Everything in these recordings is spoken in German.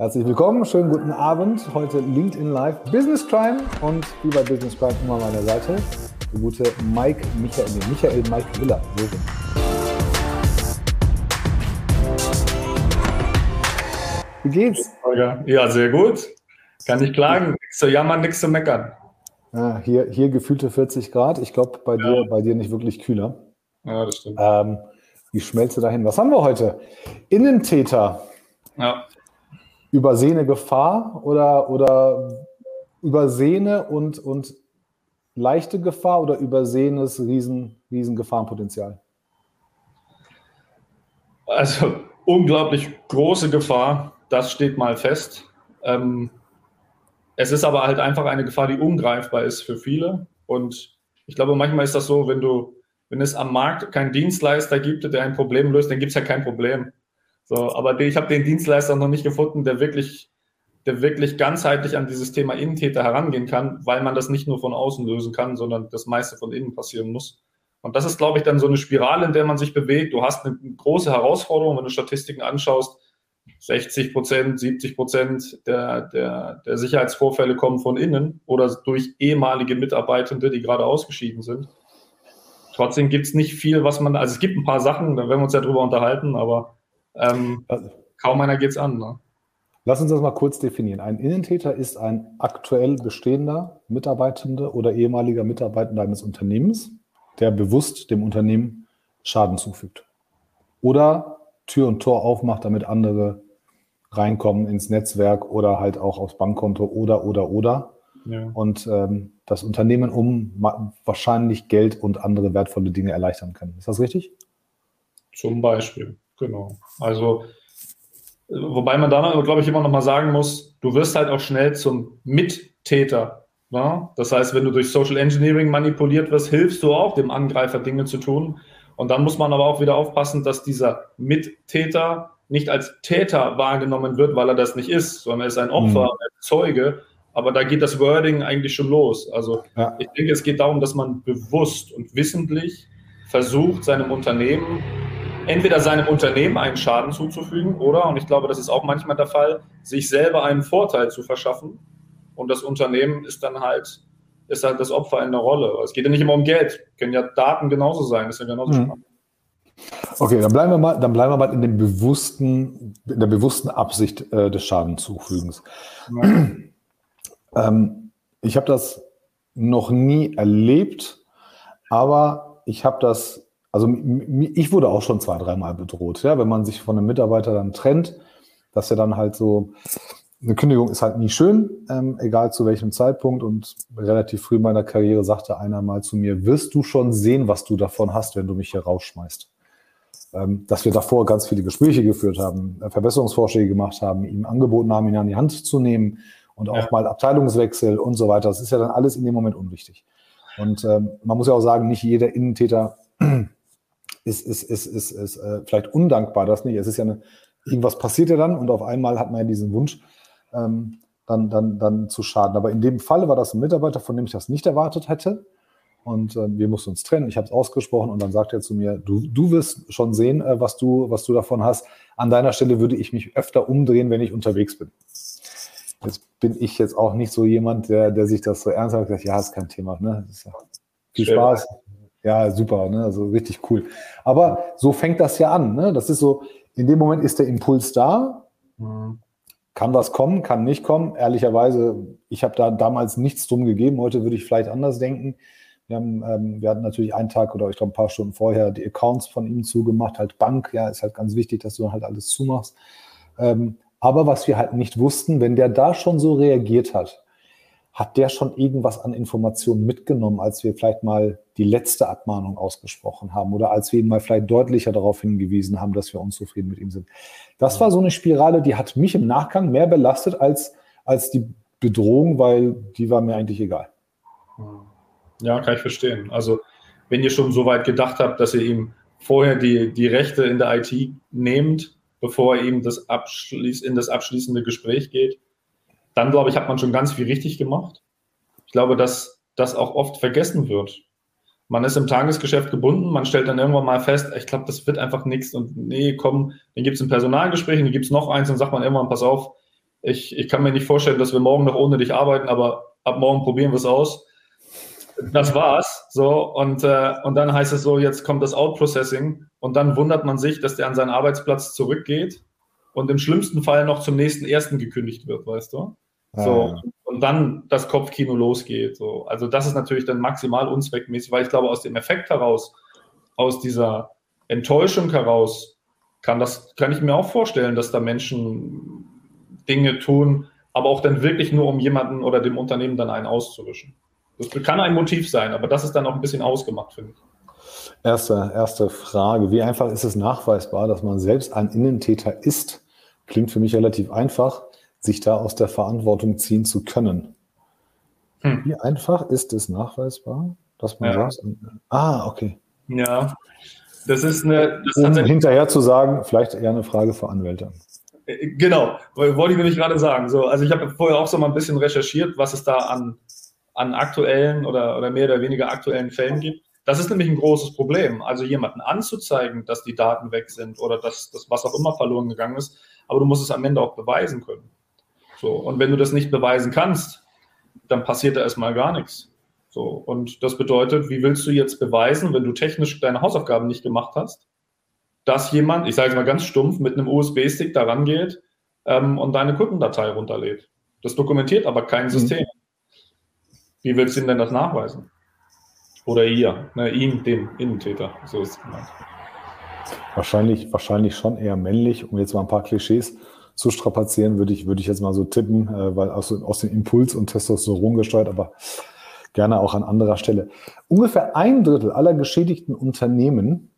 Herzlich willkommen, schönen guten Abend. Heute LinkedIn Live Business Crime und wie bei Business Crime immer an meiner Seite der gute Mike Michael, Michael Mike Miller. So Wie geht's? Ja, sehr gut. Kann nicht klagen. Nichts zu jammern, nichts zu meckern. Ja, hier, hier gefühlte 40 Grad. Ich glaube, bei, ja. dir, bei dir nicht wirklich kühler. Ja, das stimmt. Ähm, wie schmelzt du dahin? Was haben wir heute? Innentäter. Ja übersehene Gefahr oder, oder übersehene und, und leichte Gefahr oder übersehenes riesen, riesen Gefahrenpotenzial? Also unglaublich große Gefahr, das steht mal fest. Ähm, es ist aber halt einfach eine Gefahr, die ungreifbar ist für viele. Und ich glaube, manchmal ist das so, wenn du, wenn es am Markt keinen Dienstleister gibt, der ein Problem löst, dann gibt es ja kein Problem. So, aber ich habe den Dienstleister noch nicht gefunden, der wirklich, der wirklich ganzheitlich an dieses Thema Innentäter herangehen kann, weil man das nicht nur von außen lösen kann, sondern das meiste von innen passieren muss. Und das ist, glaube ich, dann so eine Spirale, in der man sich bewegt. Du hast eine große Herausforderung, wenn du Statistiken anschaust. 60 Prozent, 70 Prozent der, der, der Sicherheitsvorfälle kommen von innen oder durch ehemalige Mitarbeitende, die gerade ausgeschieden sind. Trotzdem gibt es nicht viel, was man, also es gibt ein paar Sachen, da werden wir uns ja drüber unterhalten, aber ähm, also, kaum einer geht es an. Ne? Lass uns das mal kurz definieren. Ein Innentäter ist ein aktuell bestehender Mitarbeitender oder ehemaliger Mitarbeitender eines Unternehmens, der bewusst dem Unternehmen Schaden zufügt. Oder Tür und Tor aufmacht, damit andere reinkommen ins Netzwerk oder halt auch aufs Bankkonto oder, oder, oder. Ja. Und ähm, das Unternehmen um wahrscheinlich Geld und andere wertvolle Dinge erleichtern kann. Ist das richtig? Zum Beispiel. Genau. Also, wobei man da, glaube ich, immer noch mal sagen muss, du wirst halt auch schnell zum Mittäter. Ne? Das heißt, wenn du durch Social Engineering manipuliert wirst, hilfst du auch dem Angreifer Dinge zu tun. Und dann muss man aber auch wieder aufpassen, dass dieser Mittäter nicht als Täter wahrgenommen wird, weil er das nicht ist, sondern er ist ein Opfer, mhm. ein Zeuge. Aber da geht das Wording eigentlich schon los. Also ja. ich denke, es geht darum, dass man bewusst und wissentlich versucht, seinem Unternehmen entweder seinem Unternehmen einen Schaden zuzufügen oder, und ich glaube, das ist auch manchmal der Fall, sich selber einen Vorteil zu verschaffen. Und das Unternehmen ist dann halt, ist halt das Opfer in der Rolle. Es geht ja nicht immer um Geld. Können ja Daten genauso sein. Das ist ja genauso mhm. spannend. Okay, dann bleiben wir mal, dann bleiben wir mal in dem bewussten, in der bewussten Absicht äh, des Schadenzufügens. Ja. ähm, ich habe das noch nie erlebt, aber ich habe das also ich wurde auch schon zwei, dreimal bedroht, ja, wenn man sich von einem Mitarbeiter dann trennt, dass er dann halt so, eine Kündigung ist halt nie schön, ähm, egal zu welchem Zeitpunkt. Und relativ früh in meiner Karriere sagte einer mal zu mir, wirst du schon sehen, was du davon hast, wenn du mich hier rausschmeißt. Ähm, dass wir davor ganz viele Gespräche geführt haben, äh, Verbesserungsvorschläge gemacht haben, ihm angeboten haben, ihn an die Hand zu nehmen und auch ja. mal Abteilungswechsel und so weiter. Das ist ja dann alles in dem Moment unwichtig. Und ähm, man muss ja auch sagen, nicht jeder Innentäter ist, ist, ist, ist, ist äh, vielleicht undankbar, das nicht. Es ist ja eine, irgendwas passiert ja dann und auf einmal hat man ja diesen Wunsch, ähm, dann, dann, dann zu schaden. Aber in dem Fall war das ein Mitarbeiter, von dem ich das nicht erwartet hätte. Und äh, wir mussten uns trennen. Ich habe es ausgesprochen und dann sagt er zu mir, du, du wirst schon sehen, äh, was, du, was du davon hast. An deiner Stelle würde ich mich öfter umdrehen, wenn ich unterwegs bin. Jetzt bin ich jetzt auch nicht so jemand, der, der sich das so ernsthaft sagt, ja, ist kein Thema. Ne? Ist ja viel Spaß. Ja, super, ne? also richtig cool. Aber so fängt das ja an. Ne? Das ist so, in dem Moment ist der Impuls da. Mhm. Kann was kommen, kann nicht kommen. Ehrlicherweise, ich habe da damals nichts drum gegeben. Heute würde ich vielleicht anders denken. Wir, haben, ähm, wir hatten natürlich einen Tag oder ich glaube ein paar Stunden vorher die Accounts von ihm zugemacht, halt Bank. Ja, ist halt ganz wichtig, dass du halt alles zumachst. Ähm, aber was wir halt nicht wussten, wenn der da schon so reagiert hat, hat der schon irgendwas an Informationen mitgenommen, als wir vielleicht mal die letzte Abmahnung ausgesprochen haben oder als wir ihn mal vielleicht deutlicher darauf hingewiesen haben, dass wir unzufrieden mit ihm sind. Das war so eine Spirale, die hat mich im Nachgang mehr belastet als, als die Bedrohung, weil die war mir eigentlich egal. Ja, kann ich verstehen. Also wenn ihr schon so weit gedacht habt, dass ihr ihm vorher die, die Rechte in der IT nehmt, bevor er ihm das abschließ, in das abschließende Gespräch geht, dann glaube ich, hat man schon ganz viel richtig gemacht. Ich glaube, dass das auch oft vergessen wird. Man ist im Tagesgeschäft gebunden, man stellt dann irgendwann mal fest, ich glaube, das wird einfach nichts und nee, komm, dann gibt es ein Personalgespräch, dann gibt es noch eins und sagt man irgendwann, pass auf, ich, ich kann mir nicht vorstellen, dass wir morgen noch ohne dich arbeiten, aber ab morgen probieren wir es aus. Das war's. So, und, äh, und dann heißt es so, jetzt kommt das Outprocessing und dann wundert man sich, dass der an seinen Arbeitsplatz zurückgeht und im schlimmsten Fall noch zum nächsten ersten gekündigt wird, weißt du? So, ah. und dann das Kopfkino losgeht. So. Also das ist natürlich dann maximal unzweckmäßig, weil ich glaube, aus dem Effekt heraus, aus dieser Enttäuschung heraus, kann das, kann ich mir auch vorstellen, dass da Menschen Dinge tun, aber auch dann wirklich nur, um jemanden oder dem Unternehmen dann einen auszuwischen. Das kann ein Motiv sein, aber das ist dann auch ein bisschen ausgemacht, finde ich. Erste, erste Frage. Wie einfach ist es nachweisbar, dass man selbst ein Innentäter ist? Klingt für mich relativ einfach sich da aus der Verantwortung ziehen zu können. Hm. Wie einfach ist es nachweisbar, dass man ja. sagt, ah, okay. Ja, das ist eine. Das um hinterher zu sagen, vielleicht eher eine Frage für Anwälte. Äh, genau, wollte ich nämlich gerade sagen. So, also ich habe vorher auch so mal ein bisschen recherchiert, was es da an, an aktuellen oder, oder mehr oder weniger aktuellen Fällen gibt. Das ist nämlich ein großes Problem. Also jemanden anzuzeigen, dass die Daten weg sind oder dass das was auch immer verloren gegangen ist, aber du musst es am Ende auch beweisen können. So, und wenn du das nicht beweisen kannst, dann passiert da erstmal gar nichts. So, und das bedeutet, wie willst du jetzt beweisen, wenn du technisch deine Hausaufgaben nicht gemacht hast, dass jemand, ich sage es mal ganz stumpf, mit einem USB-Stick da rangeht ähm, und deine Kundendatei runterlädt. Das dokumentiert aber kein mhm. System. Wie willst du ihm denn das nachweisen? Oder ihr, ne, ihn, den Innentäter, so ist es gemeint. Wahrscheinlich, wahrscheinlich schon eher männlich, um jetzt mal ein paar Klischees zu strapazieren, würde ich, würde ich jetzt mal so tippen, äh, weil aus, aus dem Impuls und Testosteron gesteuert, aber gerne auch an anderer Stelle. Ungefähr ein Drittel aller geschädigten Unternehmen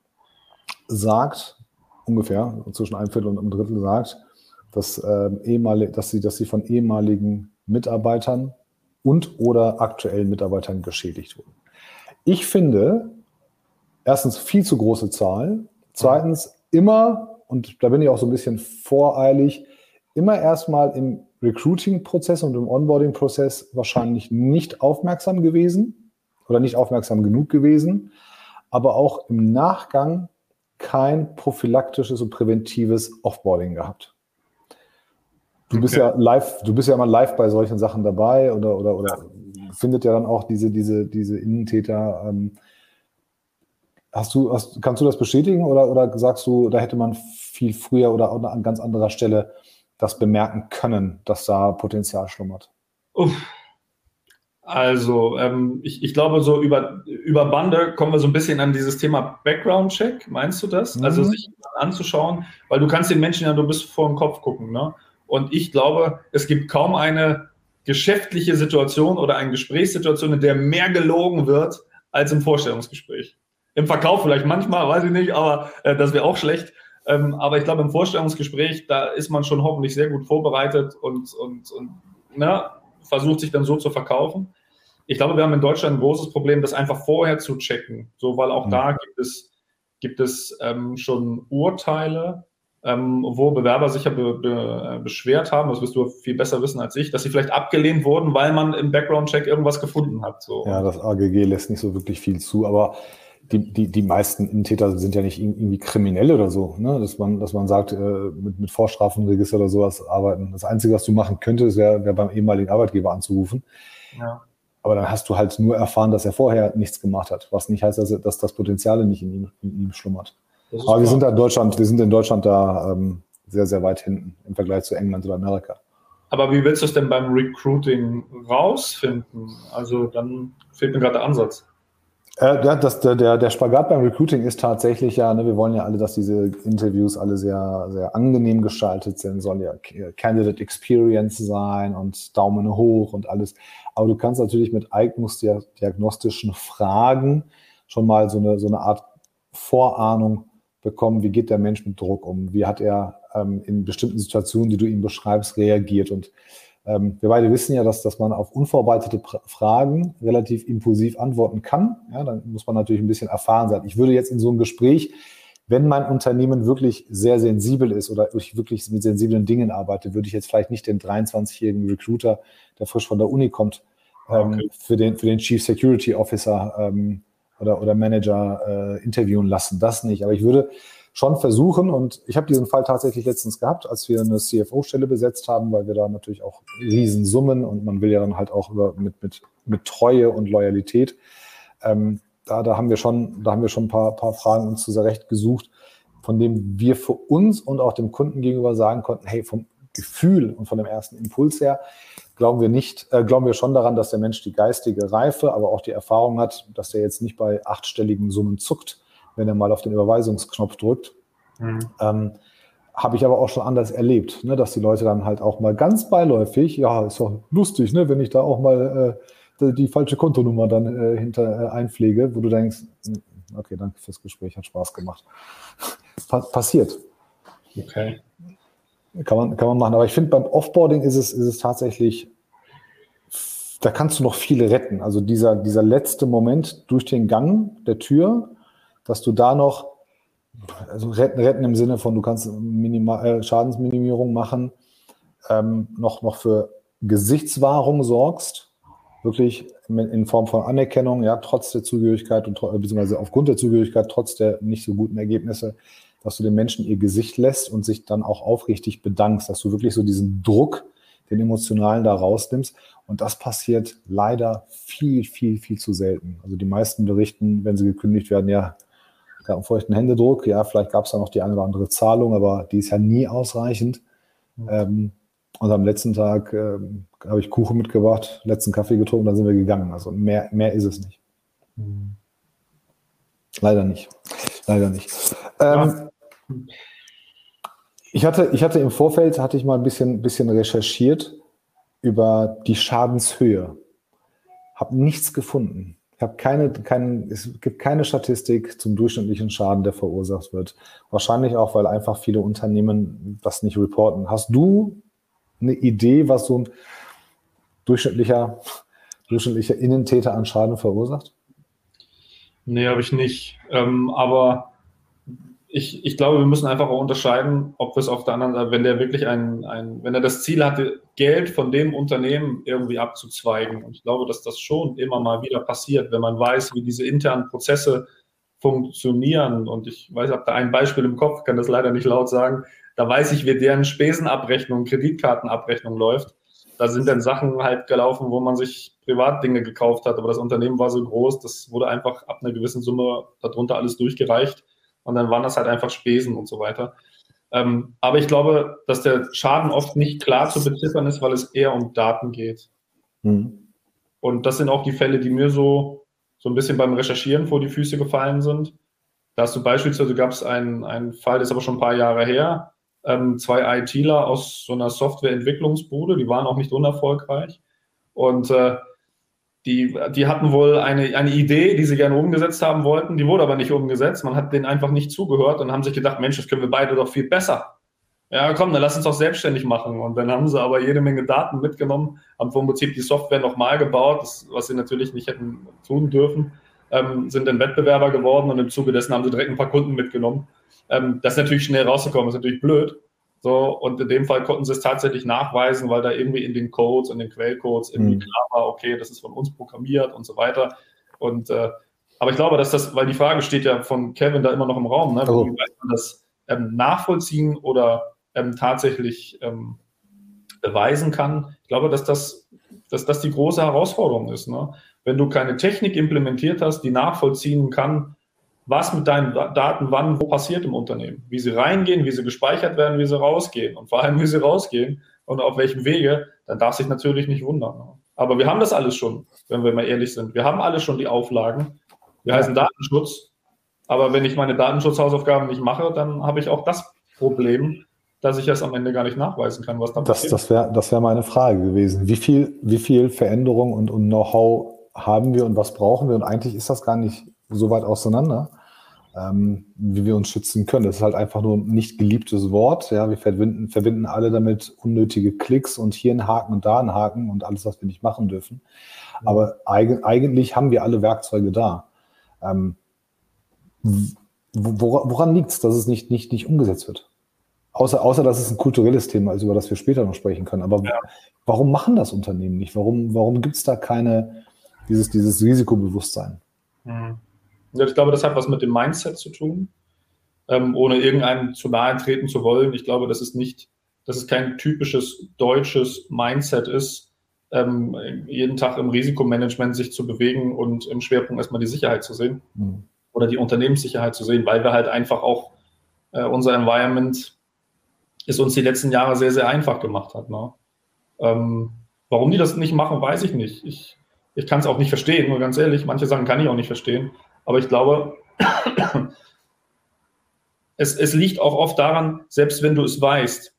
sagt, ungefähr zwischen einem Viertel und einem Drittel sagt, dass, äh, dass, sie, dass sie von ehemaligen Mitarbeitern und oder aktuellen Mitarbeitern geschädigt wurden. Ich finde, erstens viel zu große Zahl, zweitens immer, und da bin ich auch so ein bisschen voreilig, immer erstmal im Recruiting-Prozess und im Onboarding-Prozess wahrscheinlich nicht aufmerksam gewesen oder nicht aufmerksam genug gewesen, aber auch im Nachgang kein prophylaktisches und präventives Offboarding gehabt. Du okay. bist ja live, du bist ja immer live bei solchen Sachen dabei oder, oder, oder. Findet ja dann auch diese, diese, diese Innentäter. Ähm, hast du, hast, kannst du das bestätigen oder, oder sagst du, da hätte man viel früher oder an ganz anderer Stelle das bemerken können, dass da Potenzial schlummert? Uff. Also, ähm, ich, ich glaube, so über, über Bande kommen wir so ein bisschen an dieses Thema Background-Check. Meinst du das? Also, mhm. Also, sich anzuschauen, weil du kannst den Menschen ja nur bis vor den Kopf gucken. Ne? Und ich glaube, es gibt kaum eine geschäftliche Situation oder eine Gesprächssituation, in der mehr gelogen wird als im Vorstellungsgespräch. Im Verkauf vielleicht manchmal, weiß ich nicht, aber äh, das wäre auch schlecht. Ähm, aber ich glaube, im Vorstellungsgespräch, da ist man schon hoffentlich sehr gut vorbereitet und, und, und na, versucht sich dann so zu verkaufen. Ich glaube, wir haben in Deutschland ein großes Problem, das einfach vorher zu checken. So, weil auch mhm. da gibt es, gibt es ähm, schon Urteile, ähm, wo Bewerber sich ja be, be, beschwert haben, das wirst du viel besser wissen als ich, dass sie vielleicht abgelehnt wurden, weil man im Background-Check irgendwas gefunden hat. So. Ja, das AGG lässt nicht so wirklich viel zu, aber die, die, die meisten Innentäter sind ja nicht irgendwie kriminell oder so, ne? dass, man, dass man sagt, äh, mit, mit Vorstrafenregister oder sowas arbeiten. Das Einzige, was du machen könntest, wäre wär beim ehemaligen Arbeitgeber anzurufen. Ja. Aber dann hast du halt nur erfahren, dass er vorher nichts gemacht hat, was nicht heißt, dass, er, dass das Potenzial nicht in ihm, in ihm schlummert. Aber klar. wir sind da in Deutschland, wir sind in Deutschland da ähm, sehr, sehr weit hinten im Vergleich zu England oder Amerika. Aber wie willst du es denn beim Recruiting rausfinden? Also dann fehlt mir gerade der Ansatz. Äh, das, der, der, der Spagat beim Recruiting ist tatsächlich ja, ne, wir wollen ja alle, dass diese Interviews alle sehr, sehr angenehm gestaltet sind, sollen ja Candidate Experience sein und Daumen hoch und alles. Aber du kannst natürlich mit eignungsdiagnostischen Fragen schon mal so eine, so eine Art Vorahnung bekommen, wie geht der Mensch mit Druck um, wie hat er ähm, in bestimmten Situationen, die du ihm beschreibst, reagiert und ähm, wir beide wissen ja, dass, dass man auf unvorbereitete Fragen relativ impulsiv antworten kann. Ja, dann muss man natürlich ein bisschen erfahren sein. Ich würde jetzt in so einem Gespräch, wenn mein Unternehmen wirklich sehr sensibel ist oder ich wirklich mit sensiblen Dingen arbeite, würde ich jetzt vielleicht nicht den 23-jährigen Recruiter, der frisch von der Uni kommt, ähm, okay. für, den, für den Chief Security Officer ähm, oder, oder Manager äh, interviewen lassen. Das nicht. Aber ich würde schon versuchen, und ich habe diesen Fall tatsächlich letztens gehabt, als wir eine CFO-Stelle besetzt haben, weil wir da natürlich auch Riesensummen und man will ja dann halt auch über, mit, mit, mit Treue und Loyalität. Ähm, da, da haben wir schon, da haben wir schon ein paar, paar Fragen uns zurecht gesucht, von dem wir für uns und auch dem Kunden gegenüber sagen konnten, hey, vom Gefühl und von dem ersten Impuls her glauben wir nicht, äh, glauben wir schon daran, dass der Mensch die geistige Reife, aber auch die Erfahrung hat, dass der jetzt nicht bei achtstelligen Summen zuckt, wenn er mal auf den Überweisungsknopf drückt. Mhm. Ähm, habe ich aber auch schon anders erlebt, ne, dass die Leute dann halt auch mal ganz beiläufig, ja, ist doch lustig, ne, wenn ich da auch mal äh, die falsche Kontonummer dann äh, hinter äh, einpflege, wo du denkst, hm, okay, danke fürs Gespräch, hat Spaß gemacht. passiert. Okay. Kann man, kann man machen. Aber ich finde, beim Offboarding ist es, ist es tatsächlich, da kannst du noch viele retten. Also dieser, dieser letzte Moment durch den Gang der Tür, dass du da noch, also retten, retten im Sinne von, du kannst Minima, äh, Schadensminimierung machen, ähm, noch, noch für Gesichtswahrung sorgst, wirklich in Form von Anerkennung, ja, trotz der Zugehörigkeit und beziehungsweise aufgrund der Zugehörigkeit, trotz der nicht so guten Ergebnisse, dass du den Menschen ihr Gesicht lässt und sich dann auch aufrichtig bedankst, dass du wirklich so diesen Druck, den emotionalen da rausnimmst. Und das passiert leider viel, viel, viel zu selten. Also die meisten berichten, wenn sie gekündigt werden, ja, gab einen feuchten Händedruck, ja, vielleicht gab es da noch die eine oder andere Zahlung, aber die ist ja nie ausreichend. Mhm. Ähm, und am letzten Tag ähm, habe ich Kuchen mitgebracht, letzten Kaffee getrunken, dann sind wir gegangen. Also mehr, mehr ist es nicht. Mhm. Leider nicht. Leider nicht. Ähm, ich hatte, ich hatte im Vorfeld, hatte ich mal ein bisschen, bisschen recherchiert über die Schadenshöhe. Habe nichts gefunden. Ich habe keine, keine, es gibt keine Statistik zum durchschnittlichen Schaden, der verursacht wird. Wahrscheinlich auch, weil einfach viele Unternehmen das nicht reporten. Hast du eine Idee, was so ein durchschnittlicher, durchschnittlicher Innentäter an Schaden verursacht? Nee, habe ich nicht. Ähm, aber ich, ich glaube, wir müssen einfach auch unterscheiden, ob es auf der anderen Seite, wenn der wirklich ein, ein, wenn er das Ziel hatte, Geld von dem Unternehmen irgendwie abzuzweigen. Und ich glaube, dass das schon immer mal wieder passiert, wenn man weiß, wie diese internen Prozesse funktionieren. Und ich weiß, habe da ein Beispiel im Kopf, kann das leider nicht laut sagen. Da weiß ich, wie deren Spesenabrechnung, Kreditkartenabrechnung läuft. Da sind dann Sachen halt gelaufen, wo man sich Privatdinge gekauft hat, aber das Unternehmen war so groß, das wurde einfach ab einer gewissen Summe darunter alles durchgereicht und dann waren das halt einfach Spesen und so weiter. Ähm, aber ich glaube, dass der Schaden oft nicht klar zu beziffern ist, weil es eher um Daten geht. Mhm. Und das sind auch die Fälle, die mir so, so ein bisschen beim Recherchieren vor die Füße gefallen sind. Da hast du beispielsweise, gab es einen, einen Fall, der ist aber schon ein paar Jahre her, ähm, zwei ITler aus so einer Softwareentwicklungsbude, die waren auch nicht unerfolgreich. Und äh, die, die hatten wohl eine, eine Idee, die sie gerne umgesetzt haben wollten, die wurde aber nicht umgesetzt. Man hat denen einfach nicht zugehört und haben sich gedacht, Mensch, das können wir beide doch viel besser. Ja, komm, dann lass uns doch selbstständig machen. Und dann haben sie aber jede Menge Daten mitgenommen, haben vom Prinzip die Software nochmal gebaut, das, was sie natürlich nicht hätten tun dürfen, ähm, sind dann Wettbewerber geworden und im Zuge dessen haben sie direkt ein paar Kunden mitgenommen. Ähm, das ist natürlich schnell rausgekommen, ist natürlich blöd. So, und in dem Fall konnten sie es tatsächlich nachweisen, weil da irgendwie in den Codes, in den Quellcodes irgendwie mhm. klar war, okay, das ist von uns programmiert und so weiter. Und äh, aber ich glaube, dass das, weil die Frage steht ja von Kevin da immer noch im Raum, ne? Oh. wie weiß man das ähm, nachvollziehen oder ähm, tatsächlich ähm, beweisen kann. Ich glaube, dass das, dass das die große Herausforderung ist. Ne? Wenn du keine Technik implementiert hast, die nachvollziehen kann, was mit deinen Daten wann wo passiert im Unternehmen, wie sie reingehen, wie sie gespeichert werden, wie sie rausgehen und vor allem, wie sie rausgehen und auf welchem Wege, dann darf sich natürlich nicht wundern. Aber wir haben das alles schon, wenn wir mal ehrlich sind. Wir haben alle schon die Auflagen. Wir heißen Datenschutz. Aber wenn ich meine Datenschutzhausaufgaben nicht mache, dann habe ich auch das Problem, dass ich es am Ende gar nicht nachweisen kann, was da passiert. Das, das wäre das wär meine Frage gewesen. Wie viel, wie viel Veränderung und, und Know-how haben wir und was brauchen wir? Und eigentlich ist das gar nicht so weit auseinander, ähm, wie wir uns schützen können. Das ist halt einfach nur ein nicht geliebtes Wort. Ja, wir verbinden, verbinden alle damit unnötige Klicks und hier einen Haken und da einen Haken und alles, was wir nicht machen dürfen. Mhm. Aber eig eigentlich haben wir alle Werkzeuge da. Ähm, woran, woran liegt es, dass es nicht, nicht, nicht umgesetzt wird? Außer, außer, dass es ein kulturelles Thema ist, über das wir später noch sprechen können. Aber ja. warum machen das Unternehmen nicht? Warum, warum gibt es da keine, dieses, dieses Risikobewusstsein? Mhm. Ich glaube, das hat was mit dem Mindset zu tun. ähm, ohne irgendeinem zu nahe treten zu wollen. Ich glaube, das ist nicht, dass es kein typisches deutsches Mindset ist, ähm, jeden Tag im Risikomanagement sich zu bewegen und im Schwerpunkt erstmal die Sicherheit zu sehen mhm. oder die Unternehmenssicherheit zu sehen, weil wir halt einfach auch äh, unser Environment es uns die letzten Jahre sehr, sehr einfach gemacht hat. Ne? Ähm, warum die das nicht machen, weiß ich nicht. Ich, ich kann es auch nicht verstehen, nur ganz ehrlich, manche Sachen kann ich auch nicht verstehen. Aber ich glaube, es, es liegt auch oft daran, selbst wenn du es weißt,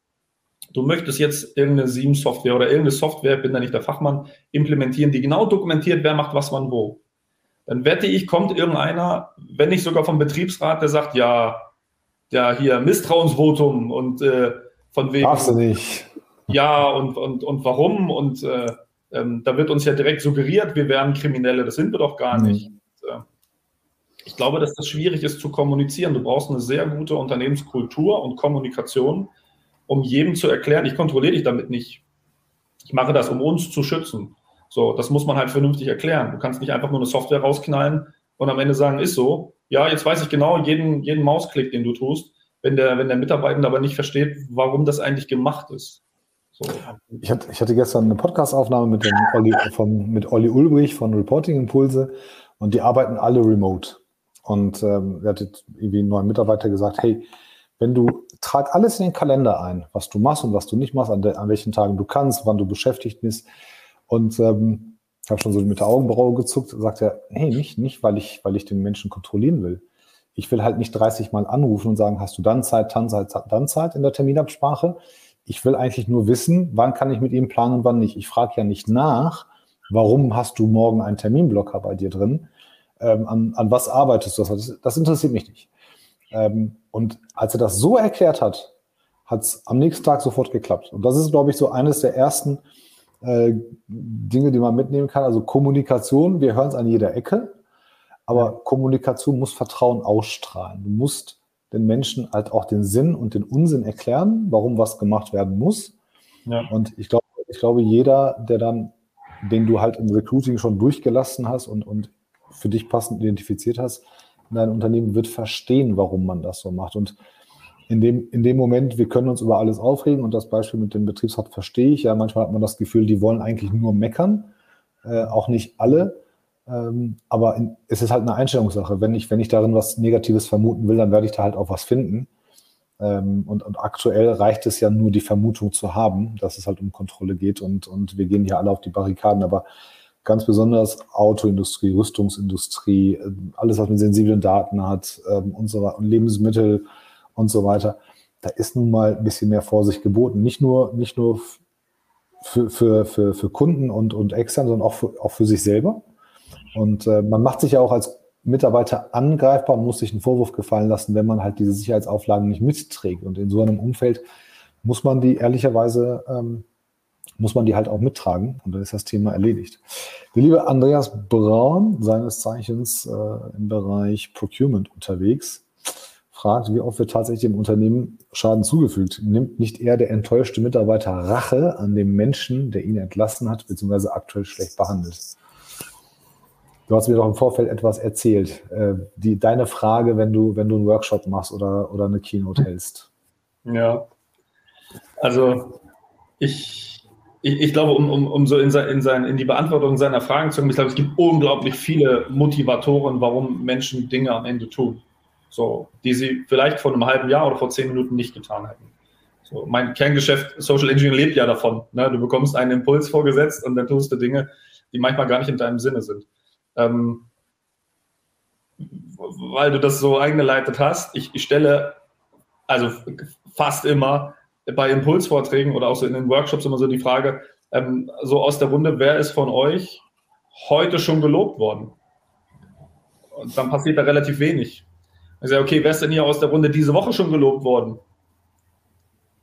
du möchtest jetzt irgendeine SIEM-Software oder irgendeine Software, bin da nicht der Fachmann, implementieren, die genau dokumentiert, wer macht was wann wo. Dann wette ich, kommt irgendeiner, wenn nicht sogar vom Betriebsrat, der sagt, ja, ja, hier Misstrauensvotum und äh, von wegen. Darfst du nicht. Ja, und, und, und warum? Und äh, ähm, da wird uns ja direkt suggeriert, wir wären Kriminelle. Das sind wir doch gar mhm. nicht. Ich glaube, dass das schwierig ist zu kommunizieren. Du brauchst eine sehr gute Unternehmenskultur und Kommunikation, um jedem zu erklären, ich kontrolliere dich damit nicht. Ich mache das, um uns zu schützen. So, das muss man halt vernünftig erklären. Du kannst nicht einfach nur eine Software rausknallen und am Ende sagen, ist so. Ja, jetzt weiß ich genau jeden, jeden Mausklick, den du tust, wenn der, wenn der Mitarbeiter aber nicht versteht, warum das eigentlich gemacht ist. So. Ich, hatte, ich hatte gestern eine Podcastaufnahme mit, Olli, von, mit Olli Ulbrich von Reporting Impulse und die arbeiten alle remote. Und ähm, er hat jetzt irgendwie einen neuen Mitarbeiter gesagt, hey, wenn du trag alles in den Kalender ein, was du machst und was du nicht machst, an, de, an welchen Tagen du kannst, wann du beschäftigt bist. Und ähm, ich habe schon so mit der Augenbraue gezuckt, sagt er, hey, nicht, nicht, weil ich, weil ich den Menschen kontrollieren will. Ich will halt nicht 30 Mal anrufen und sagen, hast du dann Zeit, dann Zeit, dann Zeit in der Terminabsprache. Ich will eigentlich nur wissen, wann kann ich mit ihm planen und wann nicht. Ich frage ja nicht nach, warum hast du morgen einen Terminblocker bei dir drin, ähm, an, an was arbeitest du? Das, das interessiert mich nicht. Ähm, und als er das so erklärt hat, hat es am nächsten Tag sofort geklappt. Und das ist, glaube ich, so eines der ersten äh, Dinge, die man mitnehmen kann. Also Kommunikation, wir hören es an jeder Ecke, aber Kommunikation muss Vertrauen ausstrahlen. Du musst den Menschen halt auch den Sinn und den Unsinn erklären, warum was gemacht werden muss. Ja. Und ich glaube, ich glaube, jeder, der dann, den du halt im Recruiting schon durchgelassen hast und, und für dich passend identifiziert hast, in deinem Unternehmen wird verstehen, warum man das so macht. Und in dem, in dem Moment, wir können uns über alles aufregen und das Beispiel mit dem Betriebsrat verstehe ich. Ja, manchmal hat man das Gefühl, die wollen eigentlich nur meckern. Äh, auch nicht alle. Ähm, aber in, es ist halt eine Einstellungssache. Wenn ich, wenn ich darin was Negatives vermuten will, dann werde ich da halt auch was finden. Ähm, und, und aktuell reicht es ja nur, die Vermutung zu haben, dass es halt um Kontrolle geht und, und wir gehen hier alle auf die Barrikaden. Aber ganz besonders Autoindustrie, Rüstungsindustrie, äh, alles, was mit sensiblen Daten hat ähm, und Lebensmittel und so weiter. Da ist nun mal ein bisschen mehr Vorsicht geboten. Nicht nur, nicht nur für, für, für, für Kunden und, und extern, sondern auch für, auch für sich selber. Und äh, man macht sich ja auch als Mitarbeiter angreifbar und muss sich einen Vorwurf gefallen lassen, wenn man halt diese Sicherheitsauflagen nicht mitträgt. Und in so einem Umfeld muss man die ehrlicherweise ähm, muss man die halt auch mittragen und dann ist das Thema erledigt. Der liebe Andreas Braun, seines Zeichens äh, im Bereich Procurement unterwegs, fragt, wie oft wird tatsächlich dem Unternehmen Schaden zugefügt? Nimmt nicht eher der enttäuschte Mitarbeiter Rache an dem Menschen, der ihn entlassen hat, beziehungsweise aktuell schlecht behandelt? Du hast mir doch im Vorfeld etwas erzählt. Äh, die, deine Frage, wenn du, wenn du einen Workshop machst oder, oder eine Keynote hältst. Ja. Also ich ich, ich glaube, um, um, um so in, sein, in, sein, in die Beantwortung seiner Fragen zu kommen, ich glaube, es gibt unglaublich viele Motivatoren, warum Menschen Dinge am Ende tun. So, die sie vielleicht vor einem halben Jahr oder vor zehn Minuten nicht getan hätten. So, mein Kerngeschäft Social Engineering lebt ja davon. Ne? Du bekommst einen Impuls vorgesetzt und dann tust du Dinge, die manchmal gar nicht in deinem Sinne sind. Ähm, weil du das so eingeleitet hast, ich, ich stelle also fast immer bei Impulsvorträgen oder auch so in den Workshops immer so die Frage, ähm, so aus der Runde, wer ist von euch heute schon gelobt worden? Und dann passiert da relativ wenig. Ich sage, okay, wer ist denn hier aus der Runde diese Woche schon gelobt worden?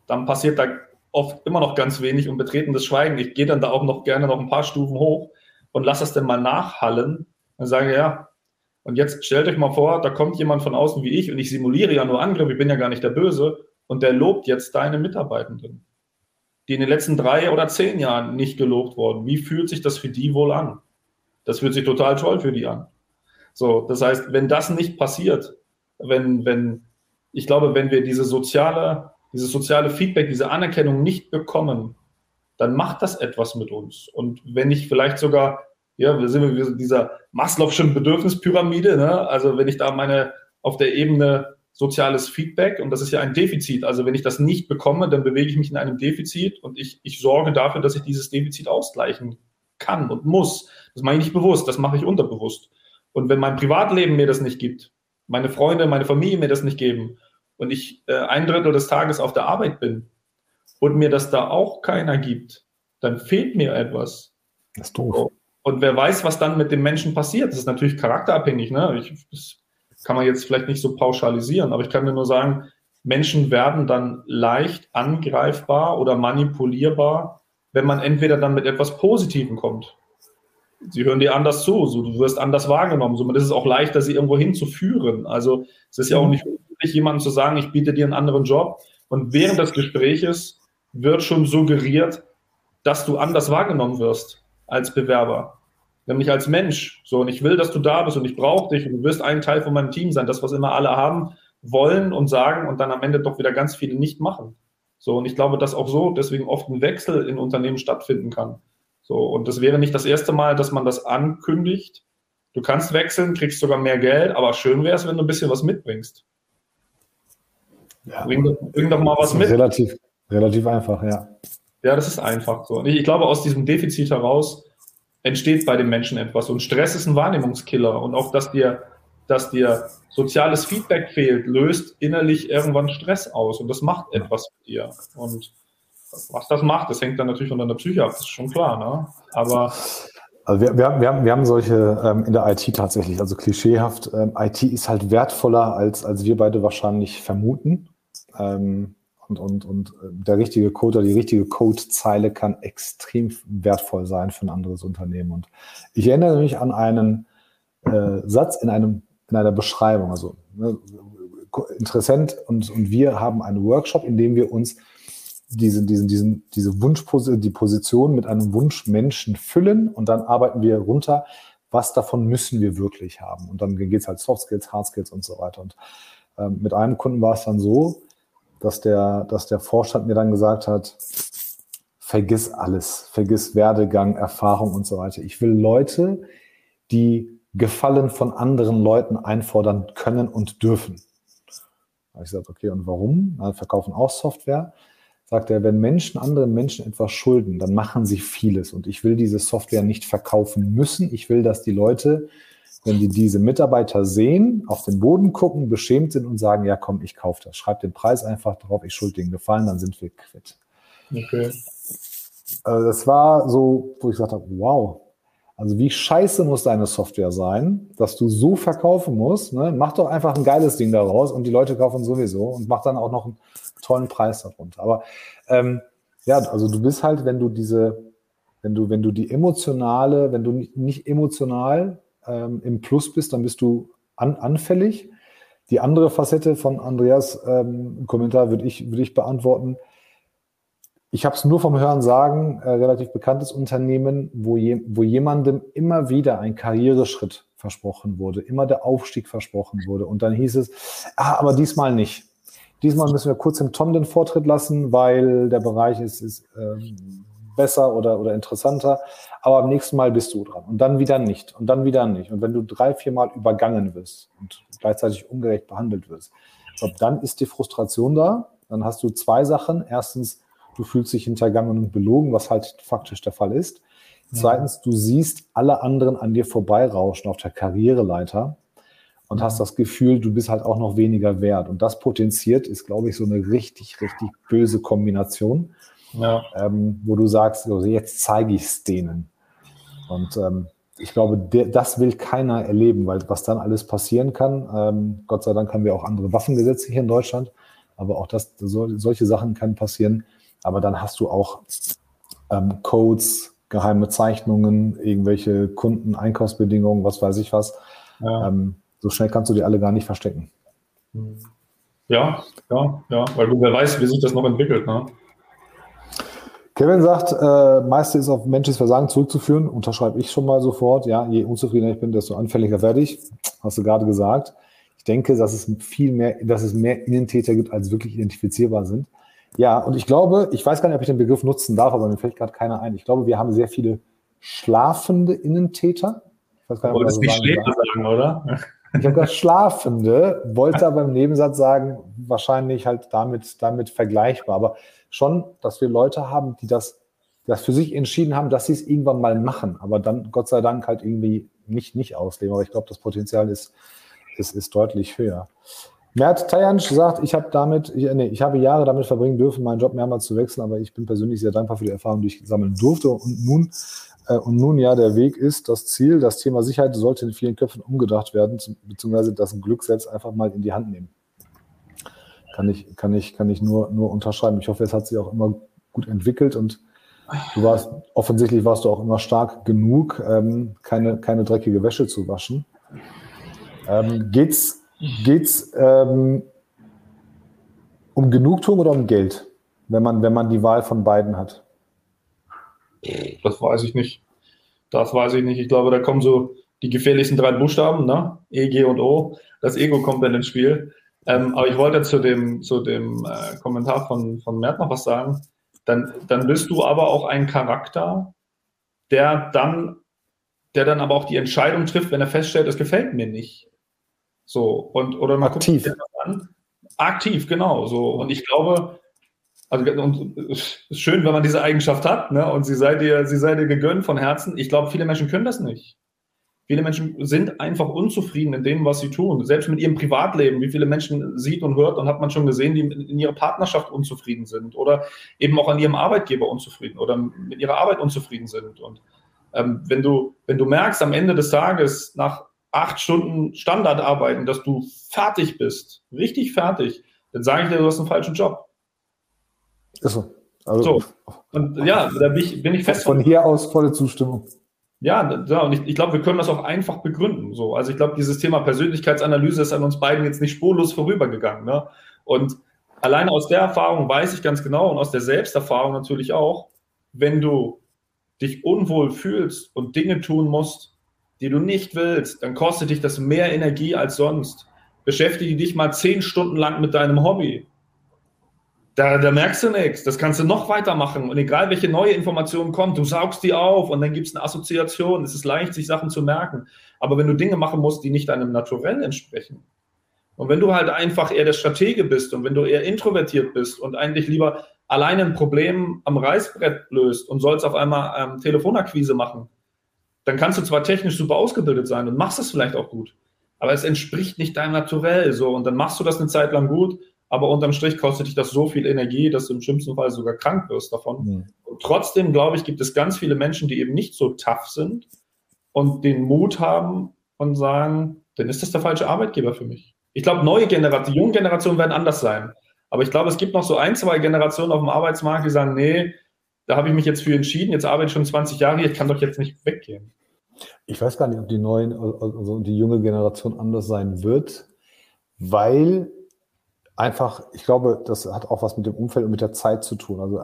Dann passiert da oft immer noch ganz wenig und betretenes Schweigen. Ich gehe dann da auch noch gerne noch ein paar Stufen hoch und lasse das dann mal nachhallen und sage, ja, und jetzt stellt euch mal vor, da kommt jemand von außen wie ich und ich simuliere ja nur Angriff, ich bin ja gar nicht der Böse und der lobt jetzt deine Mitarbeitenden, die in den letzten drei oder zehn Jahren nicht gelobt wurden. Wie fühlt sich das für die wohl an? Das fühlt sich total toll für die an. So, das heißt, wenn das nicht passiert, wenn, wenn ich glaube, wenn wir diese soziale, dieses soziale Feedback, diese Anerkennung nicht bekommen, dann macht das etwas mit uns. Und wenn ich vielleicht sogar, ja, wir sind in dieser Maslow'schen Bedürfnispyramide, ne? also wenn ich da meine auf der Ebene soziales Feedback und das ist ja ein Defizit. Also wenn ich das nicht bekomme, dann bewege ich mich in einem Defizit und ich, ich sorge dafür, dass ich dieses Defizit ausgleichen kann und muss. Das mache ich nicht bewusst, das mache ich unterbewusst. Und wenn mein Privatleben mir das nicht gibt, meine Freunde, meine Familie mir das nicht geben und ich äh, ein Drittel des Tages auf der Arbeit bin und mir das da auch keiner gibt, dann fehlt mir etwas. Das ist doof. Und wer weiß, was dann mit dem Menschen passiert. Das ist natürlich charakterabhängig. Ne? Ich, das kann man jetzt vielleicht nicht so pauschalisieren, aber ich kann mir nur sagen, Menschen werden dann leicht angreifbar oder manipulierbar, wenn man entweder dann mit etwas Positivem kommt. Sie hören dir anders zu, so, du wirst anders wahrgenommen. Somit ist es auch leichter, sie irgendwo hinzuführen. Also es ist ja auch nicht üblich, jemandem zu sagen, ich biete dir einen anderen Job. Und während des Gespräches wird schon suggeriert, dass du anders wahrgenommen wirst als Bewerber nämlich als Mensch. So, und ich will, dass du da bist und ich brauche dich und du wirst ein Teil von meinem Team sein. Das, was immer alle haben, wollen und sagen und dann am Ende doch wieder ganz viele nicht machen. So, und ich glaube, dass auch so deswegen oft ein Wechsel in Unternehmen stattfinden kann. So, und das wäre nicht das erste Mal, dass man das ankündigt. Du kannst wechseln, kriegst sogar mehr Geld, aber schön wäre es, wenn du ein bisschen was mitbringst. Ja, bring, bring doch mal was mit. Relativ, relativ einfach, ja. Ja, das ist einfach so. Und ich, ich glaube, aus diesem Defizit heraus entsteht bei den Menschen etwas. Und Stress ist ein Wahrnehmungskiller. Und auch, dass dir, dass dir soziales Feedback fehlt, löst innerlich irgendwann Stress aus. Und das macht etwas mit dir. Und was das macht, das hängt dann natürlich von deiner Psyche ab, das ist schon klar. Ne? Aber also wir, wir, wir, haben, wir haben solche ähm, in der IT tatsächlich, also klischeehaft, ähm, IT ist halt wertvoller, als, als wir beide wahrscheinlich vermuten. Ähm, und, und, und äh, der richtige Code oder die richtige Codezeile kann extrem wertvoll sein für ein anderes Unternehmen. Und ich erinnere mich an einen äh, Satz in, einem, in einer Beschreibung. Also ne, Interessent und, und wir haben einen Workshop, in dem wir uns diese, diesen, diesen, diese Wunschposition, die Position mit einem Wunschmenschen füllen und dann arbeiten wir runter, was davon müssen wir wirklich haben. Und dann geht es halt Soft Skills, Hard Skills und so weiter. Und ähm, mit einem Kunden war es dann so, dass der, dass der Vorstand mir dann gesagt hat, vergiss alles, vergiss Werdegang, Erfahrung und so weiter. Ich will Leute, die Gefallen von anderen Leuten einfordern können und dürfen. Da habe ich gesagt, okay, und warum? Na, verkaufen auch Software. Sagt er, wenn Menschen anderen Menschen etwas schulden, dann machen sie vieles. Und ich will diese Software nicht verkaufen müssen. Ich will, dass die Leute wenn die diese Mitarbeiter sehen, auf den Boden gucken, beschämt sind und sagen, ja komm, ich kaufe das, schreib den Preis einfach drauf, ich schuld den Gefallen, dann sind wir quitt. Okay. Also das war so, wo ich gesagt habe, wow, also wie scheiße muss deine Software sein, dass du so verkaufen musst. Ne? Mach doch einfach ein geiles Ding daraus und die Leute kaufen sowieso und mach dann auch noch einen tollen Preis darunter. Aber ähm, ja, also du bist halt, wenn du diese, wenn du, wenn du die emotionale, wenn du nicht, nicht emotional ähm, im Plus bist, dann bist du an, anfällig. Die andere Facette von Andreas ähm, Kommentar würde ich, würde ich beantworten. Ich habe es nur vom Hören sagen, äh, relativ bekanntes Unternehmen, wo, je, wo jemandem immer wieder ein Karriereschritt versprochen wurde, immer der Aufstieg versprochen wurde. Und dann hieß es, ah, aber diesmal nicht. Diesmal müssen wir kurz im Tom den Vortritt lassen, weil der Bereich ist, ist ähm, besser oder, oder interessanter, aber am nächsten Mal bist du dran und dann wieder nicht und dann wieder nicht. Und wenn du drei, vier Mal übergangen wirst und gleichzeitig ungerecht behandelt wirst, glaub, dann ist die Frustration da. Dann hast du zwei Sachen. Erstens, du fühlst dich hintergangen und belogen, was halt faktisch der Fall ist. Zweitens, du siehst alle anderen an dir vorbeirauschen auf der Karriereleiter und hast das Gefühl, du bist halt auch noch weniger wert. Und das potenziert ist, glaube ich, so eine richtig, richtig böse Kombination ja. ähm, wo du sagst, also jetzt zeige ich es denen. Und ähm, ich glaube, der, das will keiner erleben, weil was dann alles passieren kann, ähm, Gott sei Dank haben wir auch andere Waffengesetze hier in Deutschland, aber auch das, so, solche Sachen können passieren. Aber dann hast du auch ähm, Codes, geheime Zeichnungen, irgendwelche Kunden-Einkaufsbedingungen, was weiß ich was. Ja. Ähm, so schnell kannst du die alle gar nicht verstecken. Ja, ja, ja, weil du, wer weiß, wie sich das noch entwickelt. Ne? Kevin sagt, äh, meiste ist auf menschliches Versagen zurückzuführen. Unterschreibe ich schon mal sofort. Ja, je unzufriedener ich bin, desto anfälliger werde ich. Hast du gerade gesagt. Ich denke, dass es viel mehr, dass es mehr Innentäter gibt, als wirklich identifizierbar sind. Ja, und ich glaube, ich weiß gar nicht, ob ich den Begriff nutzen darf, aber mir fällt gerade keiner ein. Ich glaube, wir haben sehr viele schlafende Innentäter. Ich weiß gar nicht, ob das nicht Schläfer sagen, oder? Ich habe gesagt Schlafende, wollte aber im Nebensatz sagen, wahrscheinlich halt damit, damit vergleichbar. Aber schon, dass wir Leute haben, die das, das für sich entschieden haben, dass sie es irgendwann mal machen, aber dann Gott sei Dank halt irgendwie nicht, nicht ausleben. Aber ich glaube, das Potenzial ist, ist, ist deutlich höher. Mert Tajansch sagt, ich habe damit, ich, nee, ich habe Jahre damit verbringen dürfen, meinen Job mehrmals zu wechseln, aber ich bin persönlich sehr dankbar für die Erfahrung, die ich sammeln durfte. Und nun, äh, und nun ja, der Weg ist das Ziel. Das Thema Sicherheit sollte in vielen Köpfen umgedacht werden, beziehungsweise das Glück selbst einfach mal in die Hand nehmen. Kann ich, kann ich, kann ich nur, nur unterschreiben. Ich hoffe, es hat sich auch immer gut entwickelt und du warst, offensichtlich warst du auch immer stark genug, ähm, keine, keine dreckige Wäsche zu waschen. Ähm, geht's Geht es ähm, um Genugtuung oder um Geld, wenn man, wenn man die Wahl von beiden hat? Das weiß ich nicht. Das weiß ich nicht. Ich glaube, da kommen so die gefährlichsten drei Buchstaben, ne? E, G und O. Das Ego kommt dann ins Spiel. Ähm, aber ich wollte zu dem, zu dem äh, Kommentar von, von Mert noch was sagen. Dann, dann bist du aber auch ein Charakter, der dann, der dann aber auch die Entscheidung trifft, wenn er feststellt, es gefällt mir nicht. So, und, oder man Aktiv. guckt an. Aktiv, genau. So. Und ich glaube, also und es ist schön, wenn man diese Eigenschaft hat, ne? Und sie sei dir, sie sei dir gegönnt von Herzen. Ich glaube, viele Menschen können das nicht. Viele Menschen sind einfach unzufrieden in dem, was sie tun. Selbst mit ihrem Privatleben. Wie viele Menschen sieht und hört und hat man schon gesehen, die in ihrer Partnerschaft unzufrieden sind oder eben auch an ihrem Arbeitgeber unzufrieden oder mit ihrer Arbeit unzufrieden sind. Und ähm, wenn du, wenn du merkst am Ende des Tages nach acht Stunden Standard arbeiten, dass du fertig bist, richtig fertig, dann sage ich dir, du hast einen falschen Job. Ist so. Also, so. Und ja, da bin ich, bin ich fest. Von hier aus volle Zustimmung. Ja, ja und ich, ich glaube, wir können das auch einfach begründen. So. Also ich glaube, dieses Thema Persönlichkeitsanalyse ist an uns beiden jetzt nicht spurlos vorübergegangen. Ne? Und alleine aus der Erfahrung weiß ich ganz genau und aus der Selbsterfahrung natürlich auch, wenn du dich unwohl fühlst und Dinge tun musst, die du nicht willst, dann kostet dich das mehr Energie als sonst. Beschäftige dich mal zehn Stunden lang mit deinem Hobby. Da, da merkst du nichts. Das kannst du noch weitermachen. Und egal, welche neue Information kommt, du saugst die auf und dann gibt es eine Assoziation. Es ist leicht, sich Sachen zu merken. Aber wenn du Dinge machen musst, die nicht deinem Naturell entsprechen, und wenn du halt einfach eher der Stratege bist und wenn du eher introvertiert bist und eigentlich lieber alleine ein Problem am Reißbrett löst und sollst auf einmal ähm, Telefonakquise machen, dann kannst du zwar technisch super ausgebildet sein und machst es vielleicht auch gut, aber es entspricht nicht deinem Naturell so und dann machst du das eine Zeit lang gut, aber unterm Strich kostet dich das so viel Energie, dass du im schlimmsten Fall sogar krank wirst davon. Mhm. Und trotzdem, glaube ich, gibt es ganz viele Menschen, die eben nicht so tough sind und den Mut haben und sagen, dann ist das der falsche Arbeitgeber für mich. Ich glaube, neue Generationen, die jungen Generationen werden anders sein. Aber ich glaube, es gibt noch so ein, zwei Generationen auf dem Arbeitsmarkt, die sagen, nee, da habe ich mich jetzt für entschieden, jetzt arbeite ich schon 20 Jahre hier, ich kann doch jetzt nicht weggehen. Ich weiß gar nicht, ob die neuen, also die junge Generation anders sein wird, weil einfach, ich glaube, das hat auch was mit dem Umfeld und mit der Zeit zu tun. Also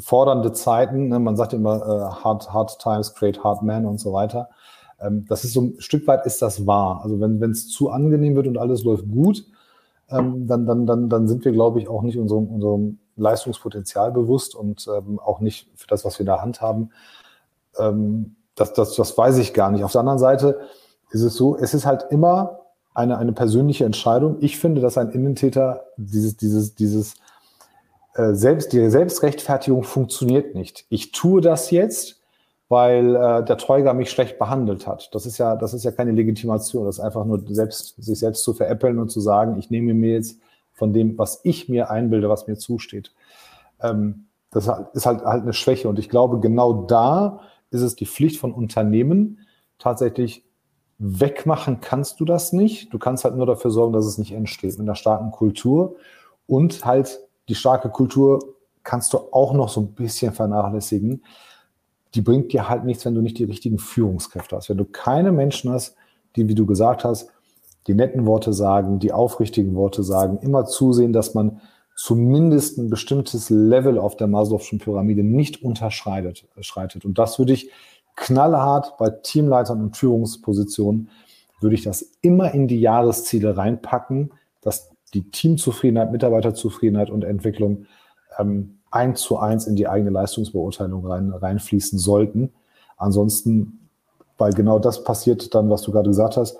fordernde Zeiten, ne, man sagt immer, uh, hard, hard times create hard men und so weiter. Ähm, das ist so ein Stück weit ist das wahr. Also wenn es zu angenehm wird und alles läuft gut, ähm, dann, dann, dann, dann sind wir, glaube ich, auch nicht unserem, unserem Leistungspotenzial bewusst und ähm, auch nicht für das, was wir in der Hand haben. Ähm, das, das, das weiß ich gar nicht. Auf der anderen Seite ist es so, es ist halt immer eine, eine persönliche Entscheidung. Ich finde, dass ein Innentäter dieses, dieses, dieses äh, selbst, die Selbstrechtfertigung funktioniert nicht. Ich tue das jetzt, weil äh, der Treuger mich schlecht behandelt hat. Das ist ja, das ist ja keine Legitimation. Das ist einfach nur selbst, sich selbst zu veräppeln und zu sagen, ich nehme mir jetzt von dem, was ich mir einbilde, was mir zusteht. Ähm, das ist halt, halt eine Schwäche. Und ich glaube, genau da ist es die Pflicht von Unternehmen, tatsächlich wegmachen kannst du das nicht. Du kannst halt nur dafür sorgen, dass es nicht entsteht mit einer starken Kultur. Und halt die starke Kultur kannst du auch noch so ein bisschen vernachlässigen. Die bringt dir halt nichts, wenn du nicht die richtigen Führungskräfte hast. Wenn du keine Menschen hast, die, wie du gesagt hast, die netten Worte sagen, die aufrichtigen Worte sagen, immer zusehen, dass man zumindest ein bestimmtes Level auf der Maslow'schen Pyramide nicht unterschreitet. Schreitet. Und das würde ich knallhart bei Teamleitern und Führungspositionen würde ich das immer in die Jahresziele reinpacken, dass die Teamzufriedenheit, Mitarbeiterzufriedenheit und Entwicklung ähm, eins zu eins in die eigene Leistungsbeurteilung rein, reinfließen sollten. Ansonsten, weil genau das passiert dann, was du gerade gesagt hast,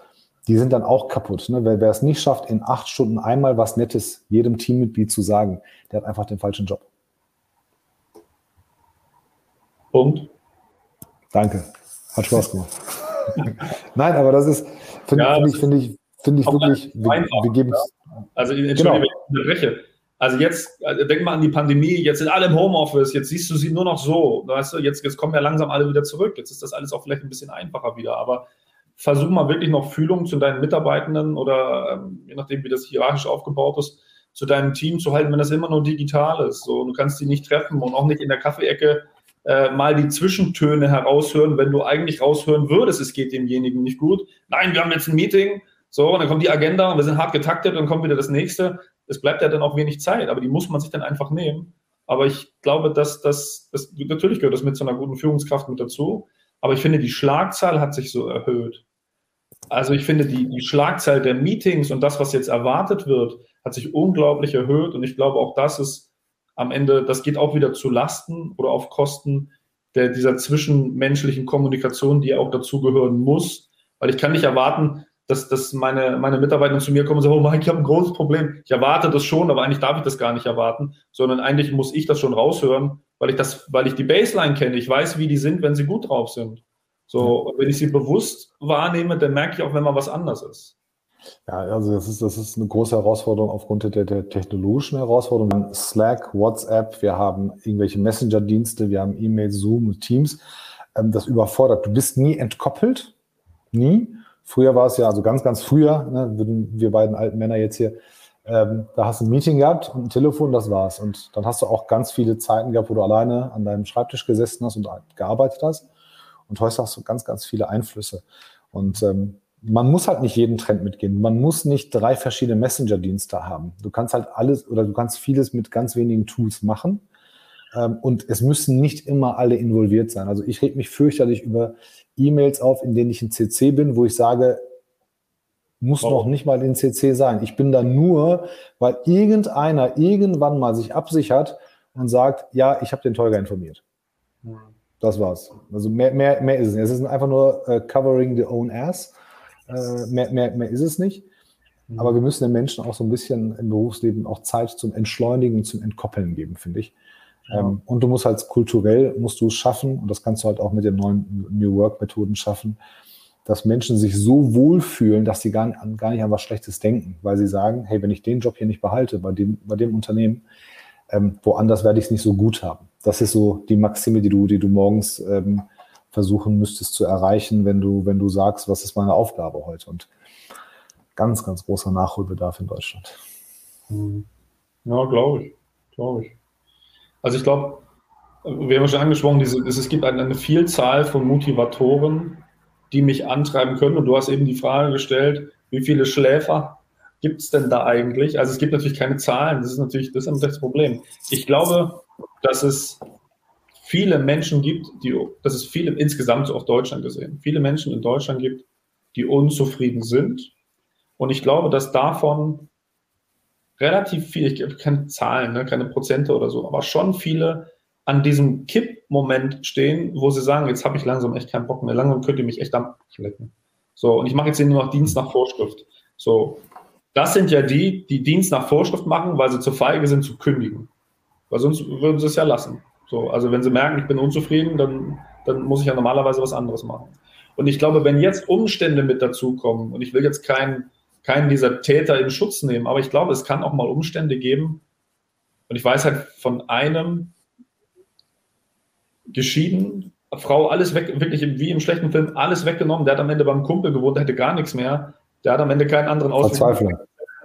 die sind dann auch kaputt. Ne? Wer, wer es nicht schafft, in acht Stunden einmal was Nettes jedem Teammitglied zu sagen, der hat einfach den falschen Job. Punkt. Danke. Hat Spaß gemacht. Nein, aber das ist, finde ja, find ich, finde ich, finde ich wirklich, wir, wir geben es. Also, Entschuldigung, genau. wenn ich unterbreche. Also jetzt, also denk mal an die Pandemie, jetzt sind alle im Homeoffice, jetzt siehst du sie nur noch so. Weißt du, jetzt, jetzt kommen ja langsam alle wieder zurück. Jetzt ist das alles auch vielleicht ein bisschen einfacher wieder. Aber versuch mal wirklich noch Fühlung zu deinen Mitarbeitenden oder ähm, je nachdem, wie das hierarchisch aufgebaut ist, zu deinem Team zu halten, wenn das immer nur digital ist. So, du kannst die nicht treffen und auch nicht in der Kaffeeecke äh, mal die Zwischentöne heraushören, wenn du eigentlich raushören würdest, es geht demjenigen nicht gut. Nein, wir haben jetzt ein Meeting, so, und dann kommt die Agenda und wir sind hart getaktet und dann kommt wieder das nächste. Es bleibt ja dann auch wenig Zeit, aber die muss man sich dann einfach nehmen. Aber ich glaube, dass das, natürlich gehört das mit so einer guten Führungskraft mit dazu. Aber ich finde, die Schlagzahl hat sich so erhöht. Also ich finde, die, die Schlagzahl der Meetings und das, was jetzt erwartet wird, hat sich unglaublich erhöht. Und ich glaube, auch das ist am Ende, das geht auch wieder zu Lasten oder auf Kosten der, dieser zwischenmenschlichen Kommunikation, die auch dazugehören muss. Weil ich kann nicht erwarten, dass, dass meine, meine Mitarbeiter zu mir kommen und sagen, oh Mike, ich habe ein großes Problem. Ich erwarte das schon, aber eigentlich darf ich das gar nicht erwarten, sondern eigentlich muss ich das schon raushören, weil ich das, weil ich die Baseline kenne. Ich weiß, wie die sind, wenn sie gut drauf sind. So, wenn ich sie bewusst wahrnehme, dann merke ich auch, wenn mal was anders ist. Ja, also das ist, das ist eine große Herausforderung aufgrund der, der technologischen Herausforderungen. Slack, WhatsApp, wir haben irgendwelche Messenger-Dienste, wir haben E-Mail, Zoom Teams. Ähm, das überfordert. Du bist nie entkoppelt. Nie. Früher war es ja, also ganz, ganz früher, ne, würden wir beiden alten Männer jetzt hier, ähm, da hast du ein Meeting gehabt und ein Telefon, das war's. Und dann hast du auch ganz viele Zeiten gehabt, wo du alleine an deinem Schreibtisch gesessen hast und gearbeitet hast. Und heute hast du ganz, ganz viele Einflüsse. Und ähm, man muss halt nicht jeden Trend mitgehen. Man muss nicht drei verschiedene Messenger-Dienste haben. Du kannst halt alles oder du kannst vieles mit ganz wenigen Tools machen. Ähm, und es müssen nicht immer alle involviert sein. Also ich reg mich fürchterlich über E-Mails auf, in denen ich in CC bin, wo ich sage, muss oh. noch nicht mal in CC sein. Ich bin da nur, weil irgendeiner irgendwann mal sich absichert und sagt, ja, ich habe den Tolga informiert. Das war's. Also mehr, mehr, mehr ist es nicht. Es ist einfach nur uh, covering the own ass. Uh, mehr, mehr, mehr ist es nicht. Mhm. Aber wir müssen den Menschen auch so ein bisschen im Berufsleben auch Zeit zum Entschleunigen, zum Entkoppeln geben, finde ich. Ja. Ähm, und du musst halt kulturell, musst du es schaffen, und das kannst du halt auch mit den neuen New Work Methoden schaffen, dass Menschen sich so wohlfühlen, dass sie gar, gar nicht an was Schlechtes denken, weil sie sagen, hey, wenn ich den Job hier nicht behalte, bei dem, bei dem Unternehmen, ähm, woanders werde ich es nicht so gut haben. Das ist so die Maxime, die du, die du morgens ähm, versuchen müsstest zu erreichen, wenn du, wenn du sagst, was ist meine Aufgabe heute? Und ganz, ganz großer Nachholbedarf in Deutschland. Ja, glaube ich. Glaube ich. Also ich glaube, wir haben schon angesprochen, diese, es gibt eine, eine Vielzahl von Motivatoren, die mich antreiben können. Und du hast eben die Frage gestellt, wie viele Schläfer gibt es denn da eigentlich? Also es gibt natürlich keine Zahlen, das ist natürlich das, ist das Problem. Ich glaube, dass es viele Menschen gibt, die, dass es viele insgesamt auf Deutschland gesehen, viele Menschen in Deutschland gibt, die unzufrieden sind. Und ich glaube, dass davon relativ viel, ich habe keine Zahlen, ne, keine Prozente oder so, aber schon viele an diesem Kippmoment stehen, wo sie sagen, jetzt habe ich langsam echt keinen Bock mehr, langsam könnt ihr mich echt am lecken. So, und ich mache jetzt nur noch Dienst nach Vorschrift. So, das sind ja die, die Dienst nach Vorschrift machen, weil sie zu feige sind zu kündigen. Weil sonst würden sie es ja lassen. So, also wenn sie merken, ich bin unzufrieden, dann, dann muss ich ja normalerweise was anderes machen. Und ich glaube, wenn jetzt Umstände mit dazukommen, und ich will jetzt keinen keinen dieser Täter in Schutz nehmen. Aber ich glaube, es kann auch mal Umstände geben. Und ich weiß halt von einem geschieden, Frau alles weg, wirklich wie im schlechten Film, alles weggenommen. Der hat am Ende beim Kumpel gewohnt, der hätte gar nichts mehr. Der hat am Ende keinen anderen Ausweg.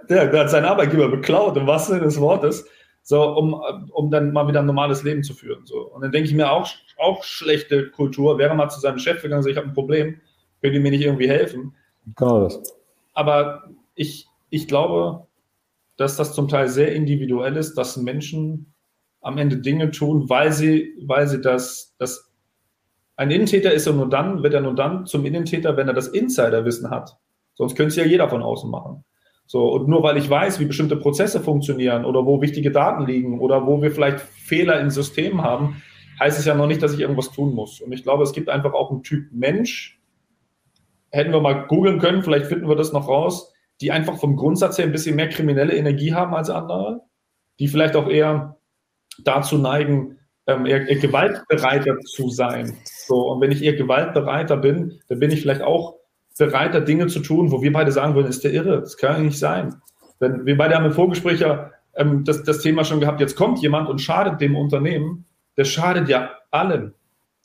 Der, der hat seinen Arbeitgeber beklaut, im wahrsten Sinne des Wortes, so, um, um dann mal wieder ein normales Leben zu führen. So. Und dann denke ich mir auch, auch schlechte Kultur, wäre mal zu seinem Chef gegangen und gesagt, ich habe ein Problem, könnt ihr mir nicht irgendwie helfen? Genau das aber ich, ich glaube, dass das zum Teil sehr individuell ist, dass Menschen am Ende Dinge tun, weil sie, weil sie das, das ein Innentäter ist er nur dann, wird er nur dann zum Innentäter, wenn er das Insiderwissen hat. Sonst könnte es ja jeder von außen machen. So, und nur weil ich weiß, wie bestimmte Prozesse funktionieren oder wo wichtige Daten liegen oder wo wir vielleicht Fehler im System haben, heißt es ja noch nicht, dass ich irgendwas tun muss. Und ich glaube, es gibt einfach auch einen Typ Mensch, hätten wir mal googeln können, vielleicht finden wir das noch raus, die einfach vom Grundsatz her ein bisschen mehr kriminelle Energie haben als andere, die vielleicht auch eher dazu neigen, ähm, eher, eher gewaltbereiter zu sein. So, und wenn ich eher gewaltbereiter bin, dann bin ich vielleicht auch bereiter, Dinge zu tun, wo wir beide sagen würden, ist der irre, das kann ja nicht sein. Denn wir beide haben im Vorgespräch ja ähm, das, das Thema schon gehabt, jetzt kommt jemand und schadet dem Unternehmen, der schadet ja allen.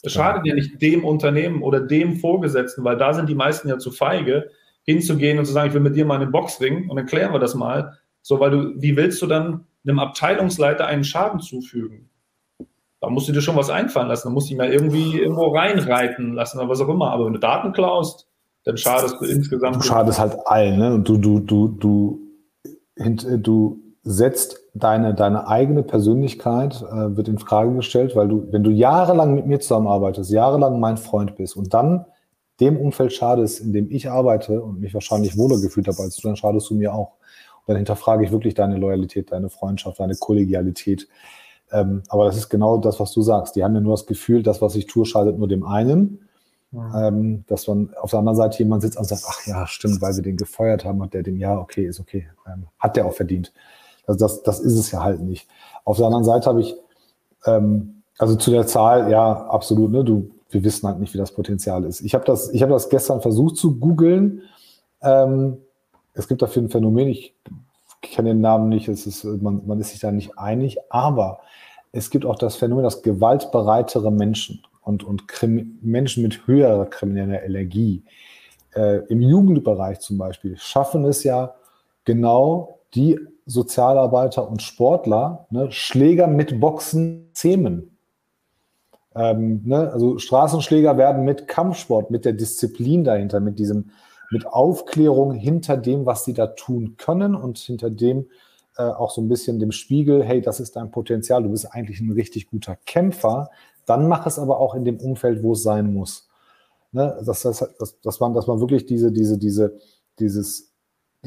Das schadet ja nicht dem Unternehmen oder dem Vorgesetzten, weil da sind die meisten ja zu feige, hinzugehen und zu sagen, ich will mit dir mal einen Boxring und dann klären wir das mal. So, weil du, wie willst du dann einem Abteilungsleiter einen Schaden zufügen? Da musst du dir schon was einfallen lassen. Da musst du ihn mal irgendwie irgendwo reinreiten lassen oder was auch immer. Aber wenn du Daten klaust, dann schadest du insgesamt. Du schadest halt allen, ne? Und du, du, du, du, du setzt deine, deine eigene Persönlichkeit, äh, wird in Frage gestellt, weil du, wenn du jahrelang mit mir zusammenarbeitest, jahrelang mein Freund bist und dann dem Umfeld schadest, in dem ich arbeite und mich wahrscheinlich wohler gefühlt habe als du, dann schadest du mir auch. Und dann hinterfrage ich wirklich deine Loyalität, deine Freundschaft, deine Kollegialität. Ähm, aber das ist genau das, was du sagst. Die haben ja nur das Gefühl, das, was ich tue, schadet nur dem einen. Ja. Ähm, dass man auf der anderen Seite jemand sitzt und sagt, ach ja, stimmt, weil wir den gefeuert haben, hat der den, ja, okay, ist okay, ähm, hat der auch verdient. Also das, das ist es ja halt nicht. Auf der anderen Seite habe ich, ähm, also zu der Zahl, ja, absolut, ne, du, wir wissen halt nicht, wie das Potenzial ist. Ich habe das, ich habe das gestern versucht zu googeln. Ähm, es gibt dafür ein Phänomen, ich kenne den Namen nicht, es ist, man, man ist sich da nicht einig, aber es gibt auch das Phänomen, dass gewaltbereitere Menschen und, und Menschen mit höherer krimineller Energie äh, im Jugendbereich zum Beispiel schaffen es ja genau die Sozialarbeiter und Sportler, ne, Schläger mit Boxen zähmen. Ähm, ne, also Straßenschläger werden mit Kampfsport, mit der Disziplin dahinter, mit diesem, mit Aufklärung hinter dem, was sie da tun können und hinter dem äh, auch so ein bisschen dem Spiegel, hey, das ist dein Potenzial, du bist eigentlich ein richtig guter Kämpfer, dann mach es aber auch in dem Umfeld, wo es sein muss. Ne, das, das, das, dass, man, dass man wirklich diese, diese, diese, dieses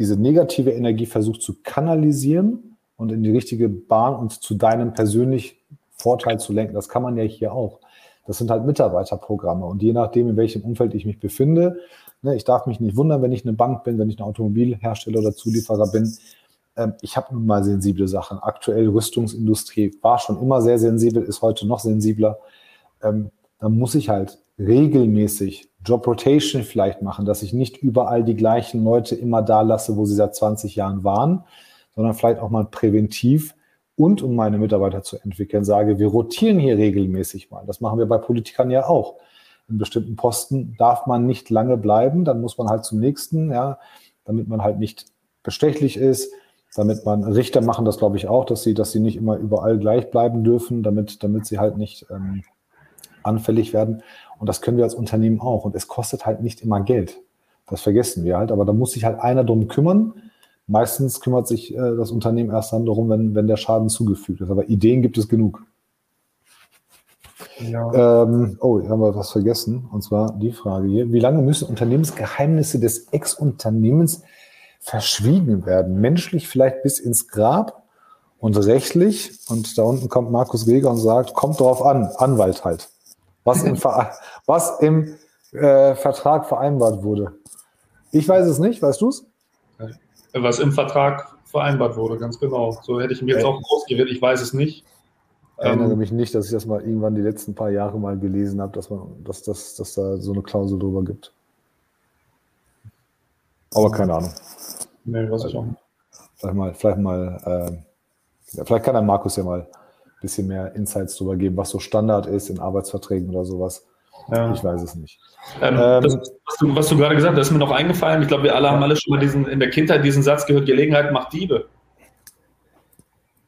diese negative Energie versucht zu kanalisieren und in die richtige Bahn und zu deinem persönlichen Vorteil zu lenken. Das kann man ja hier auch. Das sind halt Mitarbeiterprogramme. Und je nachdem, in welchem Umfeld ich mich befinde, ne, ich darf mich nicht wundern, wenn ich eine Bank bin, wenn ich ein Automobilhersteller oder Zulieferer bin. Ähm, ich habe nun mal sensible Sachen. Aktuell Rüstungsindustrie war schon immer sehr sensibel, ist heute noch sensibler. Ähm, da muss ich halt regelmäßig Job Rotation vielleicht machen, dass ich nicht überall die gleichen Leute immer da lasse, wo sie seit 20 Jahren waren, sondern vielleicht auch mal präventiv und um meine Mitarbeiter zu entwickeln, sage, wir rotieren hier regelmäßig mal. Das machen wir bei Politikern ja auch. In bestimmten Posten darf man nicht lange bleiben, dann muss man halt zum nächsten, ja, damit man halt nicht bestechlich ist, damit man Richter machen das, glaube ich, auch, dass sie, dass sie nicht immer überall gleich bleiben dürfen, damit, damit sie halt nicht ähm, anfällig werden. Und das können wir als Unternehmen auch. Und es kostet halt nicht immer Geld. Das vergessen wir halt. Aber da muss sich halt einer drum kümmern. Meistens kümmert sich äh, das Unternehmen erst dann darum, wenn, wenn der Schaden zugefügt ist. Aber Ideen gibt es genug. Ja. Ähm, oh, hier haben wir was vergessen. Und zwar die Frage hier. Wie lange müssen Unternehmensgeheimnisse des Ex-Unternehmens verschwiegen werden? Menschlich vielleicht bis ins Grab und rechtlich. Und da unten kommt Markus Weger und sagt, kommt drauf an, Anwalt halt was im, was im äh, Vertrag vereinbart wurde. Ich weiß es nicht, weißt du es? Was im Vertrag vereinbart wurde, ganz genau. So hätte ich mir jetzt auch ausgewählt, ich weiß es nicht. Ich erinnere ähm, mich nicht, dass ich das mal irgendwann die letzten paar Jahre mal gelesen habe, dass man, dass, dass, dass da so eine Klausel drüber gibt. Aber keine Ahnung. Nee, weiß ich auch nicht. Vielleicht mal, vielleicht mal, äh, ja, vielleicht kann der Markus ja mal bisschen mehr Insights drüber geben, was so Standard ist in Arbeitsverträgen oder sowas. Ja. Ich weiß es nicht. Ähm, ähm, das, was, du, was, du, gerade gesagt hast, ist mir noch eingefallen. Ich glaube, wir alle haben alle schon mal diesen, in der Kindheit diesen Satz gehört, Gelegenheit macht Diebe.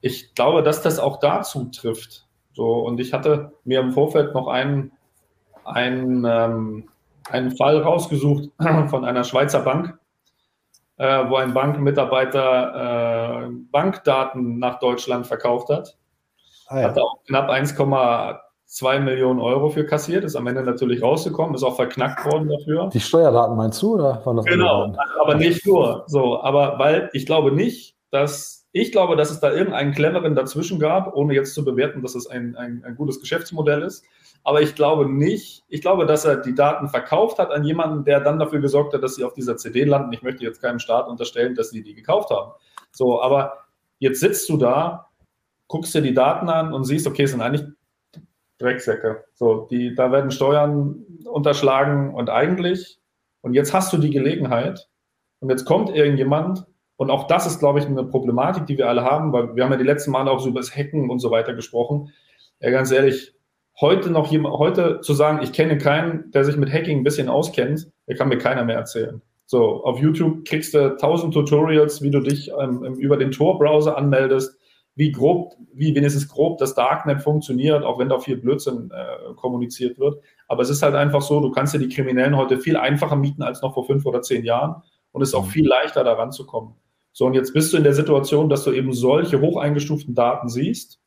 Ich glaube, dass das auch dazu trifft. So, und ich hatte mir im Vorfeld noch einen, einen, ähm, einen Fall rausgesucht von einer Schweizer Bank, äh, wo ein Bankmitarbeiter äh, Bankdaten nach Deutschland verkauft hat. Ah, ja. Hatte auch knapp 1,2 zwei Millionen Euro für kassiert, ist am Ende natürlich rausgekommen, ist auch verknackt worden dafür. Die Steuerdaten meinst du, oder? genau, aber nicht nur. So, aber weil ich glaube nicht, dass ich glaube, dass es da irgendeinen cleveren dazwischen gab, ohne jetzt zu bewerten, dass es ein, ein, ein gutes Geschäftsmodell ist. Aber ich glaube nicht, ich glaube, dass er die Daten verkauft hat an jemanden, der dann dafür gesorgt hat, dass sie auf dieser CD landen. Ich möchte jetzt keinem Staat unterstellen, dass sie die gekauft haben. So, aber jetzt sitzt du da, guckst dir die Daten an und siehst, okay, es sind eigentlich Drecksäcke. So, die, da werden Steuern unterschlagen und eigentlich, und jetzt hast du die Gelegenheit und jetzt kommt irgendjemand, und auch das ist, glaube ich, eine Problematik, die wir alle haben, weil wir haben ja die letzten Male auch so über das Hacken und so weiter gesprochen. Ja, ganz ehrlich, heute noch jemand, heute zu sagen, ich kenne keinen, der sich mit Hacking ein bisschen auskennt, der kann mir keiner mehr erzählen. So, auf YouTube kriegst du tausend Tutorials, wie du dich ähm, über den Tor-Browser anmeldest, wie grob, wie wenigstens grob das Darknet funktioniert, auch wenn da viel Blödsinn äh, kommuniziert wird. Aber es ist halt einfach so, du kannst dir die Kriminellen heute viel einfacher mieten als noch vor fünf oder zehn Jahren und es ist auch mhm. viel leichter, da ranzukommen. So, und jetzt bist du in der Situation, dass du eben solche hoch eingestuften Daten siehst,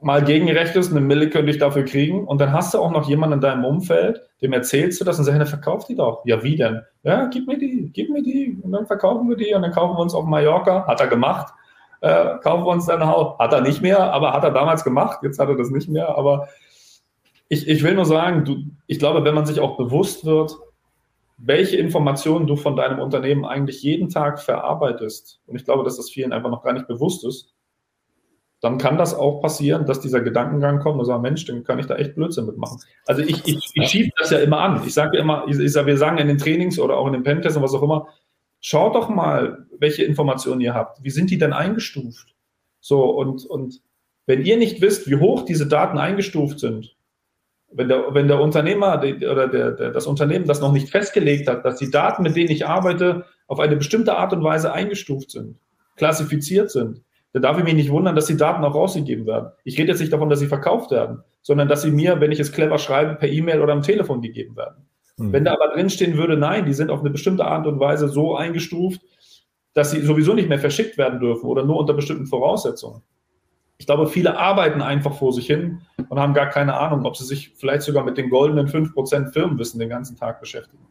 mal gegenrechnest, eine Mille könnte ich dafür kriegen und dann hast du auch noch jemanden in deinem Umfeld, dem erzählst du das und sagst, na, verkauf die doch. Ja, wie denn? Ja, gib mir die, gib mir die und dann verkaufen wir die und dann kaufen wir uns auf Mallorca, hat er gemacht, äh, kaufen wir uns dann Haus. Hat er nicht mehr, aber hat er damals gemacht, jetzt hat er das nicht mehr, aber ich, ich will nur sagen, du, ich glaube, wenn man sich auch bewusst wird, welche Informationen du von deinem Unternehmen eigentlich jeden Tag verarbeitest, und ich glaube, dass das vielen einfach noch gar nicht bewusst ist, dann kann das auch passieren, dass dieser Gedankengang kommt und sagt, Mensch, dann kann ich da echt Blödsinn mitmachen. Also ich, ich, ich schiebe das ja immer an. Ich sage immer, ich, ich sage, wir sagen in den Trainings oder auch in den Pentests und was auch immer, schaut doch mal, welche Informationen ihr habt. Wie sind die denn eingestuft? So, und, und wenn ihr nicht wisst, wie hoch diese Daten eingestuft sind, wenn der, wenn der Unternehmer oder der, der, das Unternehmen das noch nicht festgelegt hat, dass die Daten, mit denen ich arbeite, auf eine bestimmte Art und Weise eingestuft sind, klassifiziert sind, dann darf ich mich nicht wundern, dass die Daten auch rausgegeben werden. Ich rede jetzt nicht davon, dass sie verkauft werden, sondern dass sie mir, wenn ich es clever schreibe, per E-Mail oder am Telefon gegeben werden. Mhm. Wenn da aber drinstehen würde, nein, die sind auf eine bestimmte Art und Weise so eingestuft, dass sie sowieso nicht mehr verschickt werden dürfen oder nur unter bestimmten Voraussetzungen, ich glaube, viele arbeiten einfach vor sich hin und haben gar keine Ahnung, ob sie sich vielleicht sogar mit den goldenen 5% Firmenwissen den ganzen Tag beschäftigen.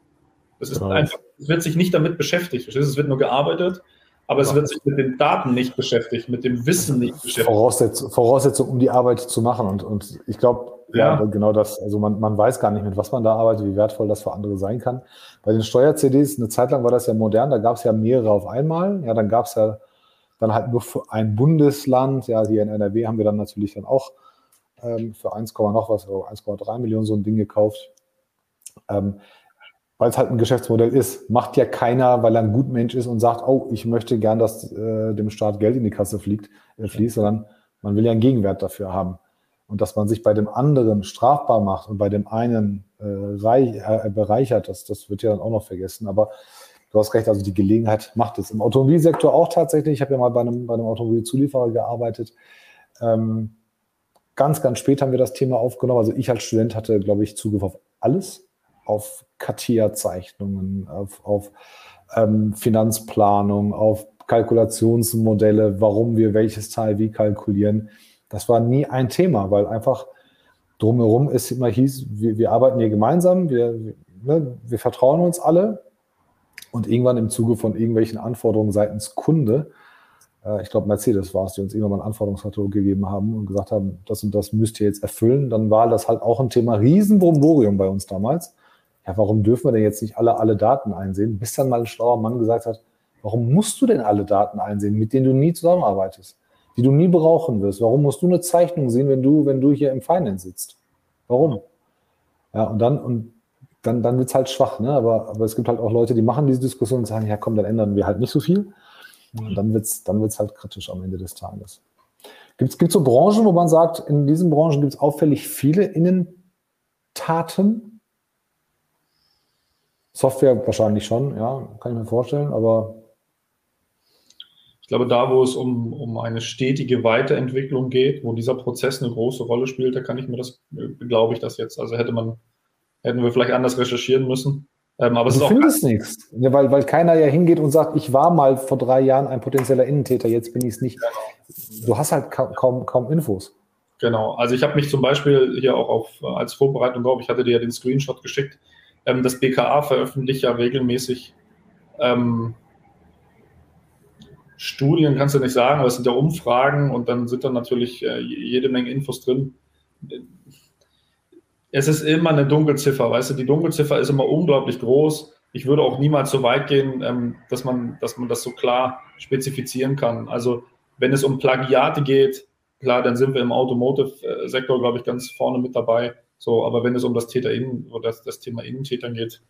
Das ist einfach, es wird sich nicht damit beschäftigt. Es wird nur gearbeitet, aber es wird sich mit den Daten nicht beschäftigt, mit dem Wissen nicht beschäftigt. Voraussetzung, Voraussetzung um die Arbeit zu machen. Und, und ich glaube, ja. ja. genau das. Also man, man weiß gar nicht, mit was man da arbeitet, wie wertvoll das für andere sein kann. Bei den Steuer-CDs, eine Zeit lang war das ja modern, da gab es ja mehrere auf einmal. Ja, dann gab es ja dann halt nur für ein Bundesland. Ja, hier in NRW haben wir dann natürlich dann auch ähm, für 1, noch was, 1,3 Millionen so ein Ding gekauft. Ähm, weil es halt ein Geschäftsmodell ist. Macht ja keiner, weil er ein Gutmensch ist und sagt, oh, ich möchte gern, dass äh, dem Staat Geld in die Kasse fliegt, äh, fließt, sondern man will ja einen Gegenwert dafür haben. Und dass man sich bei dem anderen strafbar macht und bei dem einen äh, reich, äh, bereichert, das, das wird ja dann auch noch vergessen. Aber du hast recht, also die Gelegenheit macht es. Im Automobilsektor auch tatsächlich. Ich habe ja mal bei einem, bei einem Automobilzulieferer gearbeitet. Ähm, ganz, ganz spät haben wir das Thema aufgenommen. Also ich als Student hatte, glaube ich, Zugriff auf alles, auf CATIA-Zeichnungen, auf, auf ähm, Finanzplanung, auf Kalkulationsmodelle, warum wir welches Teil wie kalkulieren. Das war nie ein Thema, weil einfach drumherum es immer hieß, wir, wir arbeiten hier gemeinsam, wir, ne, wir vertrauen uns alle, und irgendwann im Zuge von irgendwelchen Anforderungen seitens Kunde, äh, ich glaube Mercedes war es, die uns irgendwann mal einen Anforderungskatalog gegeben haben und gesagt haben, das und das müsst ihr jetzt erfüllen, dann war das halt auch ein Thema Riesenbromborium bei uns damals. Ja, warum dürfen wir denn jetzt nicht alle, alle Daten einsehen? Bis dann mal ein schlauer Mann gesagt hat, warum musst du denn alle Daten einsehen, mit denen du nie zusammenarbeitest, die du nie brauchen wirst? Warum musst du eine Zeichnung sehen, wenn du, wenn du hier im Finance sitzt? Warum? Ja, und dann, und dann, dann wird es halt schwach. Ne? Aber, aber es gibt halt auch Leute, die machen diese Diskussion und sagen, ja komm, dann ändern wir halt nicht so viel. Und dann wird es dann wird's halt kritisch am Ende des Tages. Gibt es so Branchen, wo man sagt, in diesen Branchen gibt es auffällig viele Innentaten? Software wahrscheinlich schon, ja, kann ich mir vorstellen, aber. Ich glaube, da, wo es um, um eine stetige Weiterentwicklung geht, wo dieser Prozess eine große Rolle spielt, da kann ich mir das, glaube ich, das jetzt, also hätte man Hätten wir vielleicht anders recherchieren müssen. Ähm, aber du findest nichts, ja, weil, weil keiner ja hingeht und sagt, ich war mal vor drei Jahren ein potenzieller Innentäter, jetzt bin ich es nicht. Du hast halt kaum, kaum, kaum Infos. Genau. Also ich habe mich zum Beispiel hier auch auf, als Vorbereitung drauf, ich hatte dir ja den Screenshot geschickt, ähm, das BKA veröffentlicht ja regelmäßig ähm, Studien, kannst du nicht sagen, aber es sind ja Umfragen und dann sind da natürlich äh, jede Menge Infos drin. Es ist immer eine Dunkelziffer, weißt du, die Dunkelziffer ist immer unglaublich groß. Ich würde auch niemals so weit gehen, ähm, dass, man, dass man das so klar spezifizieren kann. Also wenn es um Plagiate geht, klar, dann sind wir im Automotive-Sektor, glaube ich, ganz vorne mit dabei. So, aber wenn es um das Täter innen oder das, das Thema Innentätern geht,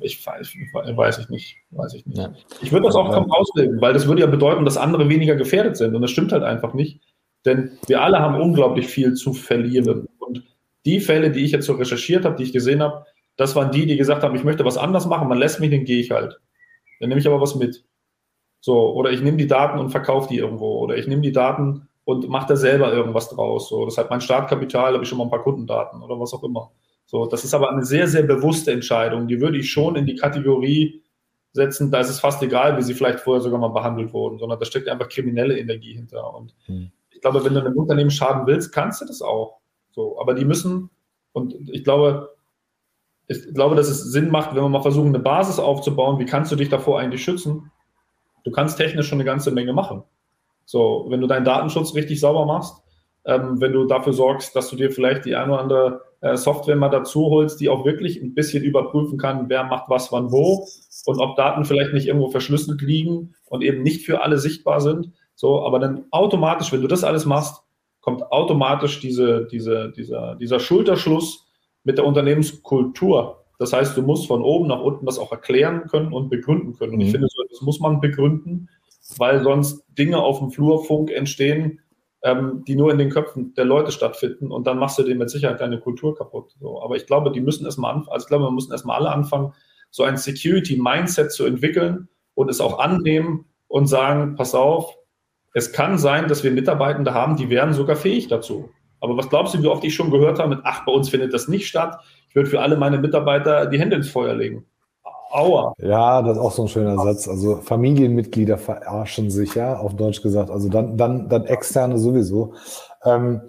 ich, weiß, weiß ich nicht. Weiß ich nicht. Ja. Ich würde das auch kaum auslegen, weil das würde ja bedeuten, dass andere weniger gefährdet sind. Und das stimmt halt einfach nicht. Denn wir alle haben unglaublich viel zu verlieren. Und die Fälle, die ich jetzt so recherchiert habe, die ich gesehen habe, das waren die, die gesagt haben, ich möchte was anders machen, man lässt mich, dann gehe ich halt. Dann nehme ich aber was mit. So, oder ich nehme die Daten und verkaufe die irgendwo. Oder ich nehme die Daten und mache da selber irgendwas draus. So, das ist halt mein Startkapital, habe ich schon mal ein paar Kundendaten oder was auch immer. So, das ist aber eine sehr, sehr bewusste Entscheidung. Die würde ich schon in die Kategorie setzen, da ist es fast egal, wie sie vielleicht vorher sogar mal behandelt wurden, sondern da steckt einfach kriminelle Energie hinter. Und hm. ich glaube, wenn du einem Unternehmen schaden willst, kannst du das auch. So, aber die müssen, und ich glaube, ich glaube, dass es Sinn macht, wenn wir mal versuchen, eine Basis aufzubauen, wie kannst du dich davor eigentlich schützen? Du kannst technisch schon eine ganze Menge machen. So, wenn du deinen Datenschutz richtig sauber machst, ähm, wenn du dafür sorgst, dass du dir vielleicht die eine oder andere äh, Software mal dazu holst, die auch wirklich ein bisschen überprüfen kann, wer macht was wann wo und ob Daten vielleicht nicht irgendwo verschlüsselt liegen und eben nicht für alle sichtbar sind. So, aber dann automatisch, wenn du das alles machst, kommt automatisch diese, diese, dieser, dieser Schulterschluss mit der Unternehmenskultur. Das heißt, du musst von oben nach unten das auch erklären können und begründen können. Und mhm. ich finde, das muss man begründen, weil sonst Dinge auf dem Flurfunk entstehen, ähm, die nur in den Köpfen der Leute stattfinden und dann machst du dir mit Sicherheit deine Kultur kaputt. So, aber ich glaube, die müssen erstmal anfangen, also ich glaube, wir müssen erstmal alle anfangen, so ein Security-Mindset zu entwickeln und es auch annehmen und sagen, pass auf, es kann sein, dass wir Mitarbeitende haben, die wären sogar fähig dazu. Aber was glaubst du, wie oft ich schon gehört habe mit, ach, bei uns findet das nicht statt. Ich würde für alle meine Mitarbeiter die Hände ins Feuer legen. Aua. Ja, das ist auch so ein schöner Satz. Also Familienmitglieder verarschen sich, ja, auf Deutsch gesagt. Also dann, dann, dann externe sowieso. Ähm,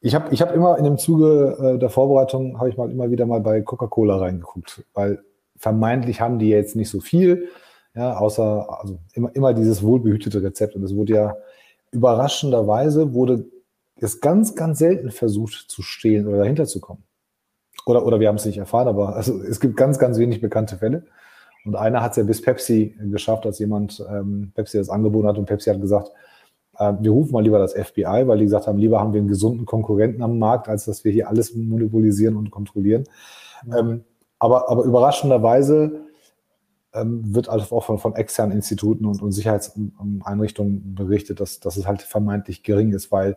ich habe ich hab immer in dem Zuge äh, der Vorbereitung, habe ich mal immer wieder mal bei Coca-Cola reingeguckt, weil vermeintlich haben die jetzt nicht so viel, ja, außer also immer, immer dieses wohlbehütete Rezept. Und es wurde ja überraschenderweise, wurde es ganz, ganz selten versucht zu stehlen oder dahinter zu kommen. Oder, oder wir haben es nicht erfahren, aber also es gibt ganz, ganz wenig bekannte Fälle. Und einer hat es ja bis Pepsi geschafft, als jemand ähm, Pepsi das angeboten hat und Pepsi hat gesagt, äh, wir rufen mal lieber das FBI, weil die gesagt haben, lieber haben wir einen gesunden Konkurrenten am Markt, als dass wir hier alles monopolisieren und kontrollieren. Ähm, aber, aber überraschenderweise ähm, wird also auch von, von externen Instituten und, und Sicherheitseinrichtungen berichtet, dass, dass es halt vermeintlich gering ist, weil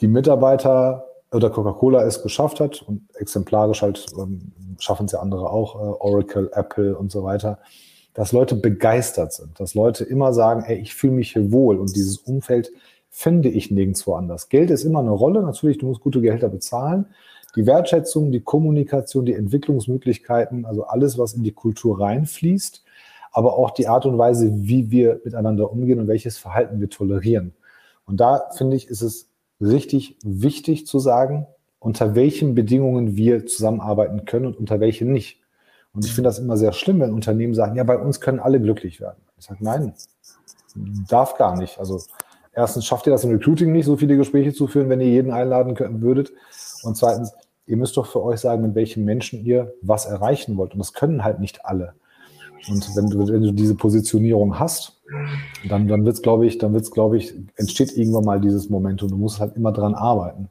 die Mitarbeiter oder Coca-Cola es geschafft hat und exemplarisch halt ähm, schaffen es ja andere auch, äh, Oracle, Apple und so weiter, dass Leute begeistert sind, dass Leute immer sagen, ey, ich fühle mich hier wohl und dieses Umfeld finde ich nirgendwo anders. Geld ist immer eine Rolle, natürlich, du musst gute Gehälter bezahlen. Die Wertschätzung, die Kommunikation, die Entwicklungsmöglichkeiten, also alles, was in die Kultur reinfließt, aber auch die Art und Weise, wie wir miteinander umgehen und welches Verhalten wir tolerieren. Und da finde ich, ist es richtig wichtig zu sagen, unter welchen Bedingungen wir zusammenarbeiten können und unter welchen nicht. Und ich finde das immer sehr schlimm, wenn Unternehmen sagen, ja, bei uns können alle glücklich werden. Ich sage, nein, darf gar nicht. Also erstens schafft ihr das im Recruiting nicht, so viele Gespräche zu führen, wenn ihr jeden einladen würdet. Und zweitens, ihr müsst doch für euch sagen, mit welchen Menschen ihr was erreichen wollt. Und das können halt nicht alle. Und wenn du, wenn du diese Positionierung hast, dann, dann wird es, glaube ich, dann wird es, glaube ich, entsteht irgendwann mal dieses Moment und du musst halt immer dran arbeiten.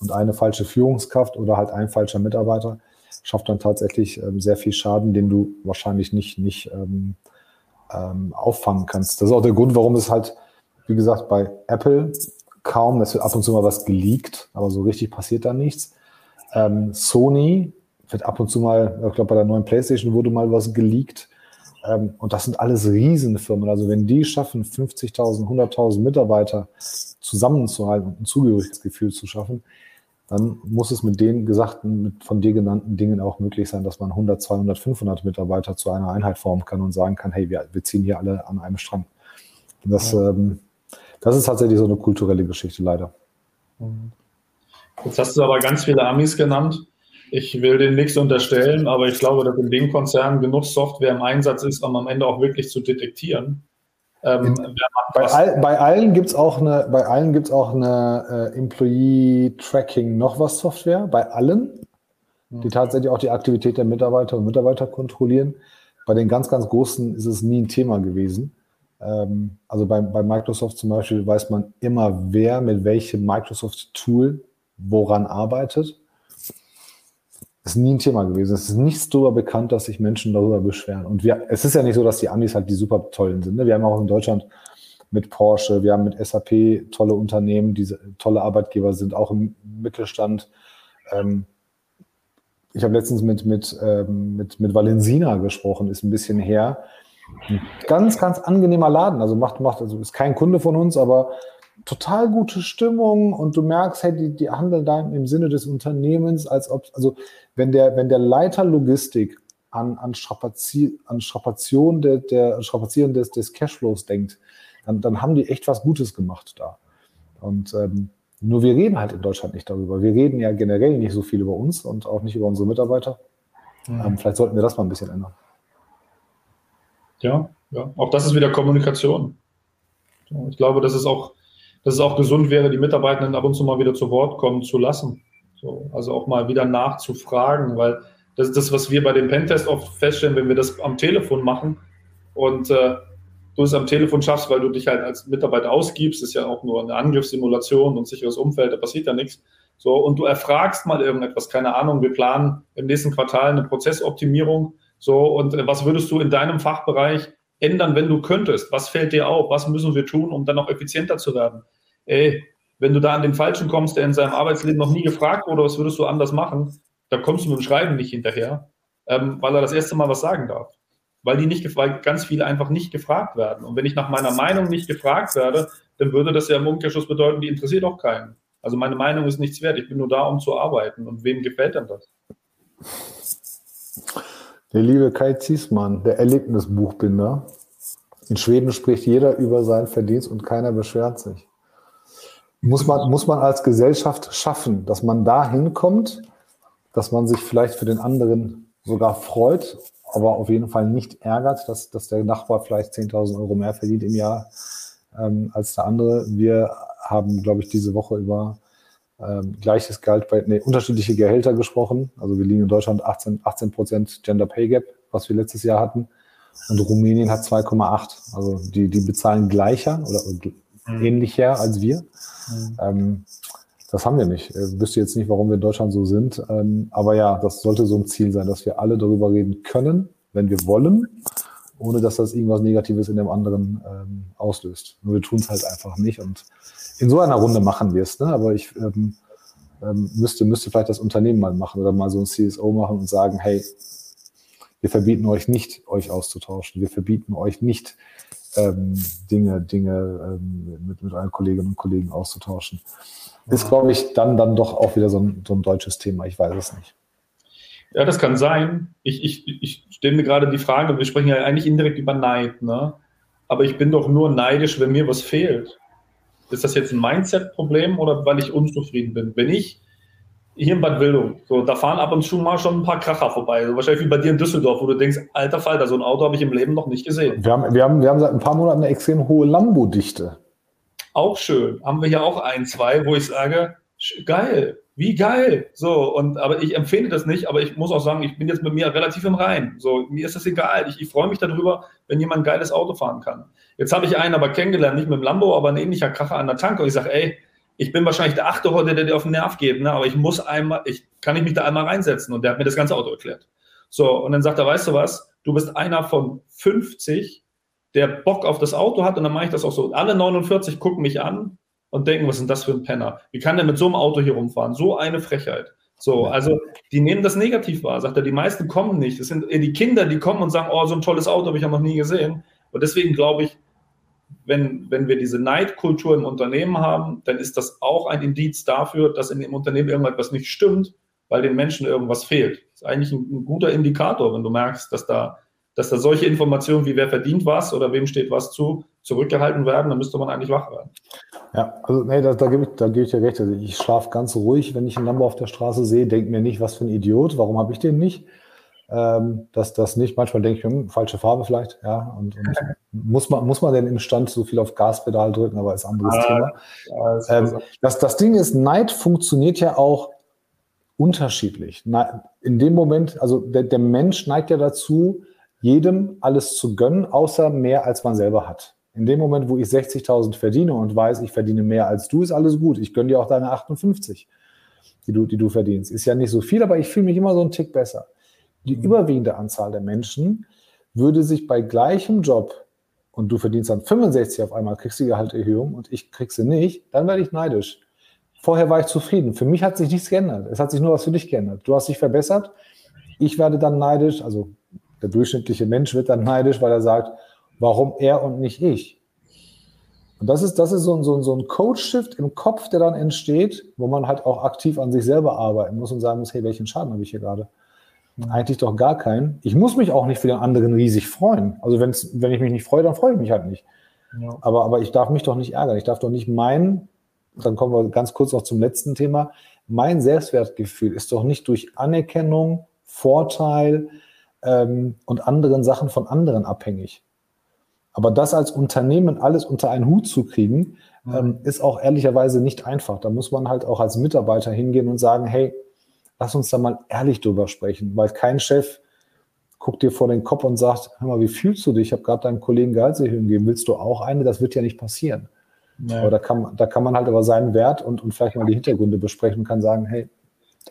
Und eine falsche Führungskraft oder halt ein falscher Mitarbeiter schafft dann tatsächlich ähm, sehr viel Schaden, den du wahrscheinlich nicht, nicht ähm, ähm, auffangen kannst. Das ist auch der Grund, warum es halt, wie gesagt, bei Apple kaum, es wird ab und zu mal was geleakt, aber so richtig passiert da nichts. Ähm, Sony wird ab und zu mal, ich glaube, bei der neuen PlayStation wurde mal was geleakt. Ähm, und das sind alles Riesenfirmen. Also wenn die schaffen, 50.000, 100.000 Mitarbeiter zusammenzuhalten und ein Zugehörigkeitsgefühl zu schaffen, dann muss es mit den gesagten, mit von dir genannten Dingen auch möglich sein, dass man 100, 200, 500 Mitarbeiter zu einer Einheit formen kann und sagen kann, hey, wir, wir ziehen hier alle an einem Strang. Das, ja. ähm, das ist tatsächlich so eine kulturelle Geschichte leider. Jetzt hast du aber ganz viele Amis genannt. Ich will denen nichts unterstellen, aber ich glaube, dass in dem Konzern genug Software im Einsatz ist, um am Ende auch wirklich zu detektieren. Ähm, bei, all, bei, allen gibt es auch eine, bei allen gibt's auch eine äh, Employee Tracking noch was Software, bei allen, die hm. tatsächlich auch die Aktivität der Mitarbeiter und Mitarbeiter kontrollieren. Bei den ganz, ganz großen ist es nie ein Thema gewesen. Ähm, also bei, bei Microsoft zum Beispiel weiß man immer, wer mit welchem Microsoft-Tool woran arbeitet. Ist nie ein Thema gewesen. Es ist nichts darüber bekannt, dass sich Menschen darüber beschweren. Und wir, es ist ja nicht so, dass die Amis halt die super tollen sind. Ne? Wir haben auch in Deutschland mit Porsche, wir haben mit SAP tolle Unternehmen, die tolle Arbeitgeber sind, auch im Mittelstand. Ähm, ich habe letztens mit, mit, ähm, mit, mit Valensina gesprochen, ist ein bisschen her. Ein ganz, ganz angenehmer Laden. Also macht, macht, also ist kein Kunde von uns, aber total gute Stimmung und du merkst, hey, die, die handeln da im Sinne des Unternehmens, als ob, also wenn der, wenn der Leiter Logistik an, an, Strapazi an Strapazien der, der Strapazieren des, des Cashflows denkt, dann, dann haben die echt was Gutes gemacht da. Und ähm, nur wir reden halt in Deutschland nicht darüber. Wir reden ja generell nicht so viel über uns und auch nicht über unsere Mitarbeiter. Mhm. Ähm, vielleicht sollten wir das mal ein bisschen ändern. Ja, ja, auch das ist wieder Kommunikation. Ich glaube, das ist auch dass es auch gesund wäre, die Mitarbeitenden ab und zu mal wieder zu Wort kommen zu lassen. So, also auch mal wieder nachzufragen, weil das ist das, was wir bei dem Pentest oft feststellen, wenn wir das am Telefon machen und äh, du es am Telefon schaffst, weil du dich halt als Mitarbeiter ausgibst, ist ja auch nur eine Angriffssimulation und sicheres Umfeld, da passiert ja nichts. So, und du erfragst mal irgendetwas, keine Ahnung, wir planen im nächsten Quartal eine Prozessoptimierung. So, und äh, was würdest du in deinem Fachbereich ändern, wenn du könntest? Was fällt dir auf? Was müssen wir tun, um dann noch effizienter zu werden? Ey, wenn du da an den Falschen kommst, der in seinem Arbeitsleben noch nie gefragt wurde, was würdest du anders machen, da kommst du mit dem Schreiben nicht hinterher, ähm, weil er das erste Mal was sagen darf. Weil die nicht gefragt, ganz viele einfach nicht gefragt werden. Und wenn ich nach meiner Meinung nicht gefragt werde, dann würde das ja im Umkehrschluss bedeuten, die interessiert auch keinen. Also meine Meinung ist nichts wert. Ich bin nur da, um zu arbeiten. Und wem gefällt denn das? Der liebe Kai Ziesmann, der Erlebnisbuchbinder. In Schweden spricht jeder über seinen Verdienst und keiner beschwert sich. Muss man, muss man als Gesellschaft schaffen, dass man da hinkommt, dass man sich vielleicht für den anderen sogar freut, aber auf jeden Fall nicht ärgert, dass, dass der Nachbar vielleicht 10.000 Euro mehr verdient im Jahr ähm, als der andere. Wir haben, glaube ich, diese Woche über ähm, gleiches Gehalt bei nee, unterschiedliche Gehälter gesprochen. Also wir liegen in Deutschland 18, 18 Prozent Gender Pay Gap, was wir letztes Jahr hatten. Und Rumänien hat 2,8. Also die, die bezahlen gleicher oder mhm. ähnlicher als wir. Mhm. Ähm, das haben wir nicht. Ich wüsste jetzt nicht, warum wir in Deutschland so sind. Ähm, aber ja, das sollte so ein Ziel sein, dass wir alle darüber reden können, wenn wir wollen, ohne dass das irgendwas Negatives in dem anderen ähm, auslöst. Nur wir tun es halt einfach nicht. Und in so einer Runde machen wir es, ne? aber ich ähm, ähm, müsste, müsste vielleicht das Unternehmen mal machen oder mal so ein CSO machen und sagen, hey, wir verbieten euch nicht, euch auszutauschen. Wir verbieten euch nicht, ähm, Dinge, Dinge ähm, mit, mit euren Kolleginnen und Kollegen auszutauschen. Ist, glaube ich, dann, dann doch auch wieder so ein, so ein deutsches Thema. Ich weiß es nicht. Ja, das kann sein. Ich, ich, ich stelle mir gerade die Frage, wir sprechen ja eigentlich indirekt über Neid, ne? Aber ich bin doch nur neidisch, wenn mir was fehlt. Ist das jetzt ein Mindset-Problem oder weil ich unzufrieden bin? Wenn ich hier in Bad Wildung, so, da fahren ab und zu mal schon ein paar Kracher vorbei. So, wahrscheinlich wie bei dir in Düsseldorf, wo du denkst, alter Falter, so ein Auto habe ich im Leben noch nicht gesehen. Wir haben, wir haben, wir haben seit ein paar Monaten eine extrem hohe Lambo-Dichte. Auch schön. Haben wir hier auch ein, zwei, wo ich sage, geil, wie geil. So, und aber ich empfehle das nicht, aber ich muss auch sagen, ich bin jetzt mit mir relativ im Rein. So, mir ist das egal. Ich, ich freue mich darüber, wenn jemand ein geiles Auto fahren kann. Jetzt habe ich einen aber kennengelernt, nicht mit dem Lambo, aber ein ähnlicher Kracher an der Tanke. Und ich sage, ey, ich bin wahrscheinlich der achte heute, der dir auf den Nerv geht, ne? aber ich muss einmal, ich kann ich mich da einmal reinsetzen. Und der hat mir das ganze Auto erklärt. So, und dann sagt er, weißt du was, du bist einer von 50, der Bock auf das Auto hat. Und dann mache ich das auch so. Alle 49 gucken mich an und denken, was ist denn das für ein Penner? Wie kann der mit so einem Auto hier rumfahren? So eine Frechheit. So, also die nehmen das negativ wahr, sagt er. Die meisten kommen nicht. Es sind die Kinder, die kommen und sagen, oh, so ein tolles Auto habe ich ja noch nie gesehen. Und deswegen glaube ich, wenn, wenn wir diese Neidkultur im Unternehmen haben, dann ist das auch ein Indiz dafür, dass in dem Unternehmen irgendwas nicht stimmt, weil den Menschen irgendwas fehlt. Das ist eigentlich ein, ein guter Indikator, wenn du merkst, dass da, dass da solche Informationen wie wer verdient was oder wem steht was zu, zurückgehalten werden, dann müsste man eigentlich wach werden. Ja, also nee, da, da gebe ich, da gebe ich dir recht. Also ich schlafe ganz ruhig, wenn ich einen Lambo auf der Straße sehe, denke mir nicht, was für ein Idiot, warum habe ich den nicht? Ähm, dass das nicht, manchmal denke ich, hm, falsche Farbe vielleicht, ja. Und, und muss, man, muss man denn im Stand so viel auf Gaspedal drücken, aber ist ein anderes ah, Thema. Ja, das, ähm, das, das Ding ist, Neid funktioniert ja auch unterschiedlich. In dem Moment, also der, der Mensch neigt ja dazu, jedem alles zu gönnen, außer mehr als man selber hat. In dem Moment, wo ich 60.000 verdiene und weiß, ich verdiene mehr als du, ist alles gut. Ich gönne dir auch deine 58, die du, die du verdienst. Ist ja nicht so viel, aber ich fühle mich immer so einen Tick besser. Die mhm. überwiegende Anzahl der Menschen würde sich bei gleichem Job und du verdienst dann 65 auf einmal, kriegst du die Gehalterhöhung und ich krieg sie nicht, dann werde ich neidisch. Vorher war ich zufrieden. Für mich hat sich nichts geändert. Es hat sich nur was für dich geändert. Du hast dich verbessert. Ich werde dann neidisch. Also der durchschnittliche Mensch wird dann neidisch, weil er sagt, warum er und nicht ich? Und das ist, das ist so ein, so ein, so ein Code-Shift im Kopf, der dann entsteht, wo man halt auch aktiv an sich selber arbeiten muss und sagen muss, hey, welchen Schaden habe ich hier gerade? Eigentlich doch gar keinen. Ich muss mich auch nicht für den anderen riesig freuen. Also wenn's, wenn ich mich nicht freue, dann freue ich mich halt nicht. Ja. Aber, aber ich darf mich doch nicht ärgern. Ich darf doch nicht meinen, dann kommen wir ganz kurz noch zum letzten Thema. Mein Selbstwertgefühl ist doch nicht durch Anerkennung, Vorteil ähm, und anderen Sachen von anderen abhängig. Aber das als Unternehmen alles unter einen Hut zu kriegen, ähm, ist auch ehrlicherweise nicht einfach. Da muss man halt auch als Mitarbeiter hingehen und sagen, hey, lass uns da mal ehrlich drüber sprechen, weil kein Chef guckt dir vor den Kopf und sagt, hör mal, wie fühlst du dich? Ich habe gerade deinem Kollegen Gehaltserhöhung gegeben, willst du auch eine? Das wird ja nicht passieren. Ja. Aber da kann, da kann man halt aber seinen Wert und, und vielleicht mal die Hintergründe besprechen und kann sagen, hey,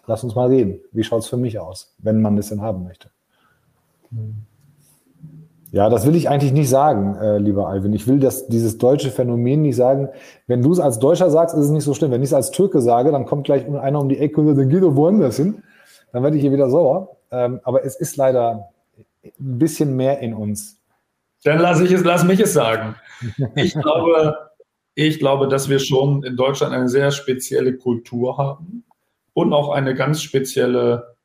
lass uns mal reden. Wie schaut es für mich aus, wenn man es denn haben möchte? Mhm. Ja, das will ich eigentlich nicht sagen, äh, lieber Alvin. Ich will das, dieses deutsche Phänomen nicht sagen. Wenn du es als Deutscher sagst, ist es nicht so schlimm. Wenn ich es als Türke sage, dann kommt gleich einer um die Ecke und sagt, dann geh doch woanders hin. Dann werde ich hier wieder sauer. Ähm, aber es ist leider ein bisschen mehr in uns. Dann lass ich es, lass mich es sagen. Ich glaube, ich glaube, dass wir schon in Deutschland eine sehr spezielle Kultur haben und auch eine ganz spezielle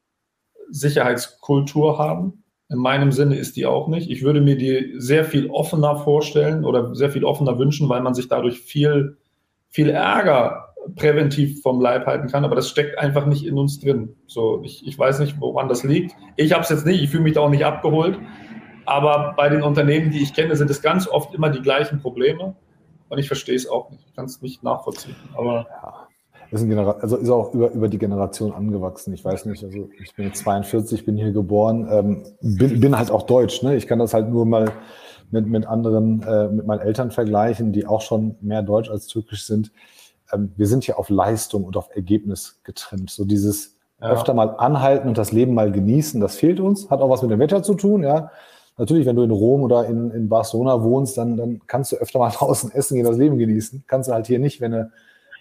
Sicherheitskultur haben in meinem Sinne ist die auch nicht. Ich würde mir die sehr viel offener vorstellen oder sehr viel offener wünschen, weil man sich dadurch viel, viel Ärger präventiv vom Leib halten kann, aber das steckt einfach nicht in uns drin. So, ich, ich weiß nicht, woran das liegt. Ich habe es jetzt nicht, ich fühle mich da auch nicht abgeholt. Aber bei den Unternehmen, die ich kenne, sind es ganz oft immer die gleichen Probleme. Und ich verstehe es auch nicht. Ich kann es nicht nachvollziehen. Aber ja ist, also ist auch über, über die Generation angewachsen. Ich weiß nicht, also ich bin 42, bin hier geboren, ähm, bin, bin halt auch deutsch. Ne? Ich kann das halt nur mal mit, mit anderen, äh, mit meinen Eltern vergleichen, die auch schon mehr deutsch als türkisch sind. Ähm, wir sind hier auf Leistung und auf Ergebnis getrimmt. So dieses ja. öfter mal anhalten und das Leben mal genießen, das fehlt uns. Hat auch was mit dem Wetter zu tun, ja. Natürlich, wenn du in Rom oder in, in Barcelona wohnst, dann, dann kannst du öfter mal draußen essen gehen, das Leben genießen. Kannst du halt hier nicht, wenn du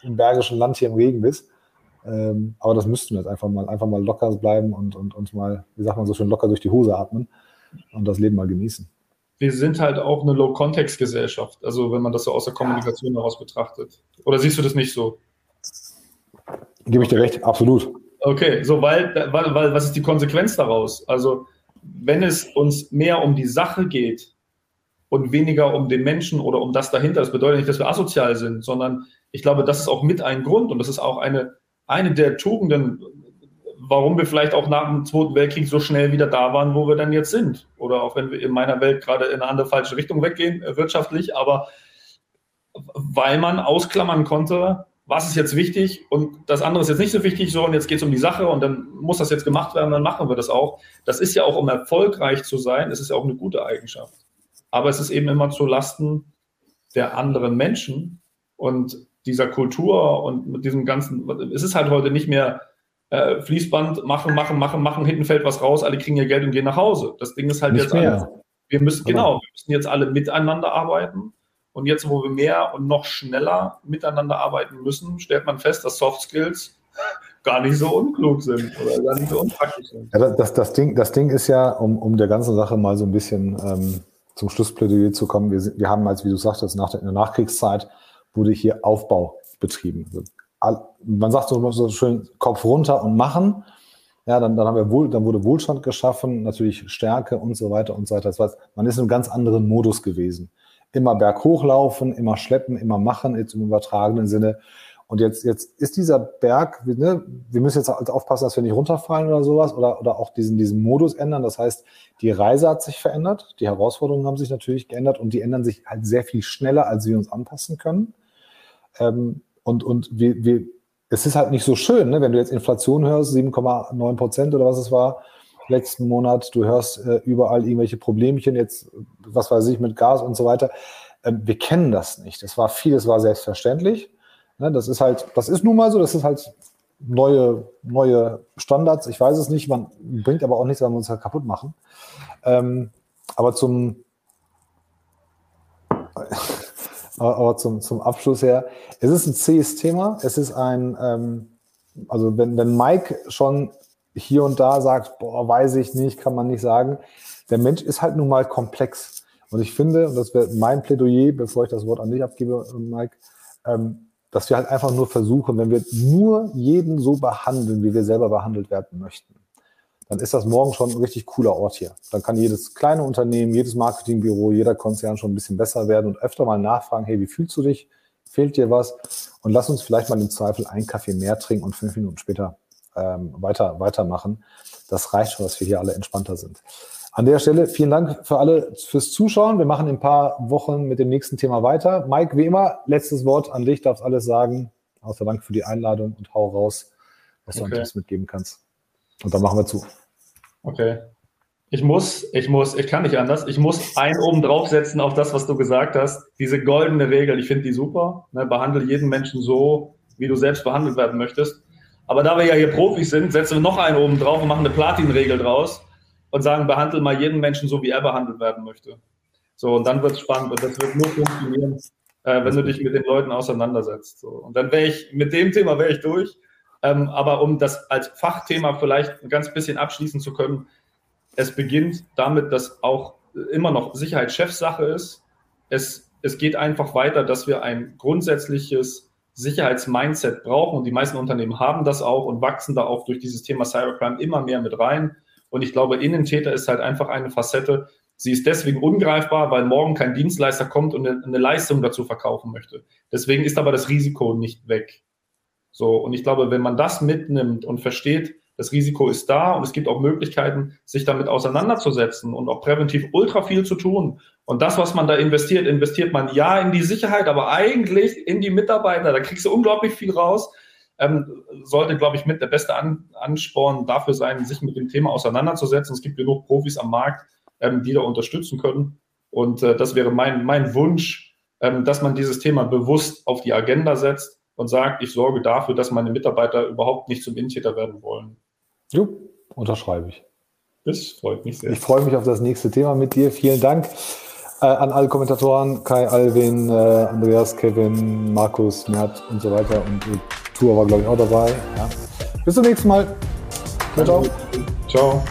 im bergischen Land hier im Regen bist. Ähm, aber das müssten wir jetzt einfach mal, einfach mal locker bleiben und, und uns mal, wie sagt man so schön, locker durch die Hose atmen und das Leben mal genießen. Wir sind halt auch eine Low-Context-Gesellschaft, also wenn man das so aus der Kommunikation heraus betrachtet. Oder siehst du das nicht so? Gebe ich dir recht, absolut. Okay, so weil, weil, weil was ist die Konsequenz daraus? Also wenn es uns mehr um die Sache geht und weniger um den Menschen oder um das dahinter, das bedeutet nicht, dass wir asozial sind, sondern ich glaube, das ist auch mit ein Grund und das ist auch eine, eine der Tugenden, warum wir vielleicht auch nach dem Zweiten Weltkrieg so schnell wieder da waren, wo wir dann jetzt sind. Oder auch wenn wir in meiner Welt gerade in eine andere falsche Richtung weggehen, äh, wirtschaftlich, aber weil man ausklammern konnte, was ist jetzt wichtig und das andere ist jetzt nicht so wichtig, so und jetzt geht es um die Sache und dann muss das jetzt gemacht werden, dann machen wir das auch. Das ist ja auch, um erfolgreich zu sein, es ist ja auch eine gute Eigenschaft. Aber es ist eben immer zu Lasten der anderen Menschen und dieser Kultur und mit diesem ganzen, es ist halt heute nicht mehr äh, Fließband machen, machen, machen, machen, hinten fällt was raus, alle kriegen ihr Geld und gehen nach Hause. Das Ding ist halt nicht jetzt mehr. alles. Wir müssen, Aber genau, wir müssen jetzt alle miteinander arbeiten. Und jetzt, wo wir mehr und noch schneller miteinander arbeiten müssen, stellt man fest, dass Soft Skills gar nicht so unklug sind oder gar nicht so unpraktisch sind. Ja, das, das, Ding, das Ding ist ja, um, um der ganzen Sache mal so ein bisschen ähm, zum Schlussplädoyer zu kommen, wir, wir haben als, wie du sagtest, nach der, in der Nachkriegszeit wurde hier Aufbau betrieben. Also, man sagt so schön Kopf runter und machen. Ja, dann, dann haben wir wohl, dann wurde Wohlstand geschaffen, natürlich Stärke und so weiter und so weiter. Das heißt, man ist in einem ganz anderen Modus gewesen. immer berghoch laufen, immer schleppen, immer machen, jetzt im übertragenen Sinne. Und jetzt, jetzt ist dieser Berg, ne, wir müssen jetzt aufpassen, dass wir nicht runterfallen oder sowas oder, oder auch diesen, diesen Modus ändern. Das heißt, die Reise hat sich verändert, die Herausforderungen haben sich natürlich geändert und die ändern sich halt sehr viel schneller, als wir uns anpassen können. Ähm, und und wir, wir, es ist halt nicht so schön, ne, wenn du jetzt Inflation hörst, 7,9 Prozent oder was es war letzten Monat, du hörst äh, überall irgendwelche Problemchen, jetzt, was weiß ich, mit Gas und so weiter. Ähm, wir kennen das nicht. Das war vieles war selbstverständlich. Ne, das ist halt, das ist nun mal so, das ist halt neue, neue Standards. Ich weiß es nicht, man bringt aber auch nichts, wenn wir uns halt kaputt machen. Ähm, aber zum, aber zum, zum Abschluss her, es ist ein zähes Thema. Es ist ein, ähm, also wenn, wenn Mike schon hier und da sagt, boah, weiß ich nicht, kann man nicht sagen. Der Mensch ist halt nun mal komplex. Und ich finde, und das wäre mein Plädoyer, bevor ich das Wort an dich abgebe, Mike, ähm, dass wir halt einfach nur versuchen, wenn wir nur jeden so behandeln, wie wir selber behandelt werden möchten, dann ist das morgen schon ein richtig cooler Ort hier. Dann kann jedes kleine Unternehmen, jedes Marketingbüro, jeder Konzern schon ein bisschen besser werden und öfter mal nachfragen, hey, wie fühlst du dich? Fehlt dir was? Und lass uns vielleicht mal im Zweifel einen Kaffee mehr trinken und fünf Minuten später ähm, weiter, weitermachen. Das reicht schon, dass wir hier alle entspannter sind. An der Stelle vielen Dank für alle fürs Zuschauen. Wir machen in ein paar Wochen mit dem nächsten Thema weiter. Mike, wie immer, letztes Wort an dich, darfst alles sagen. Außer Dank für die Einladung und hau raus, was du okay. an Tipps mitgeben kannst. Und dann machen wir zu. Okay. Ich muss, ich muss, ich kann nicht anders. Ich muss einen oben draufsetzen auf das, was du gesagt hast. Diese goldene Regel, ich finde die super. Ne, behandle jeden Menschen so, wie du selbst behandelt werden möchtest. Aber da wir ja hier Profis sind, setzen wir noch einen oben drauf und machen eine Platin-Regel draus und sagen, behandle mal jeden Menschen so, wie er behandelt werden möchte. So, und dann wird es spannend und das wird nur funktionieren, äh, wenn du dich mit den Leuten auseinandersetzt. So. Und dann wäre ich, mit dem Thema wäre ich durch. Ähm, aber um das als Fachthema vielleicht ein ganz bisschen abschließen zu können, es beginnt damit, dass auch immer noch Sicherheit Chefsache ist. Es, es geht einfach weiter, dass wir ein grundsätzliches Sicherheitsmindset brauchen und die meisten Unternehmen haben das auch und wachsen da auch durch dieses Thema Cybercrime immer mehr mit rein. Und ich glaube, Innentäter ist halt einfach eine Facette. Sie ist deswegen ungreifbar, weil morgen kein Dienstleister kommt und eine, Leistung dazu verkaufen möchte. Deswegen ist aber das Risiko nicht weg. So, und ich glaube, wenn man das mitnimmt und versteht, das Risiko ist da und es gibt auch Möglichkeiten, sich damit auseinanderzusetzen und auch präventiv ultra viel zu tun. Und das, was man da investiert, investiert man ja in die Sicherheit, aber eigentlich in die Mitarbeiter. Da kriegst du unglaublich viel raus ähm, sollte, glaube ich, mit der beste An Ansporn dafür sein, sich mit dem Thema auseinanderzusetzen. Es gibt genug Profis am Markt, ähm, die da unterstützen können. Und äh, das wäre mein, mein Wunsch, ähm, dass man dieses Thema bewusst auf die Agenda setzt und sagt, ich sorge dafür, dass meine Mitarbeiter überhaupt nicht zum Innentäter werden wollen. Jo, unterschreibe ich. Das freut mich sehr. Ich freue mich auf das nächste Thema mit dir. Vielen Dank äh, an alle Kommentatoren, Kai, Alvin, äh, Andreas, Kevin, Markus, Mert und so weiter. Und äh, Tour war, glaube ich, auch dabei. Ja. Bis zum nächsten Mal. Ciao, ciao. Ciao.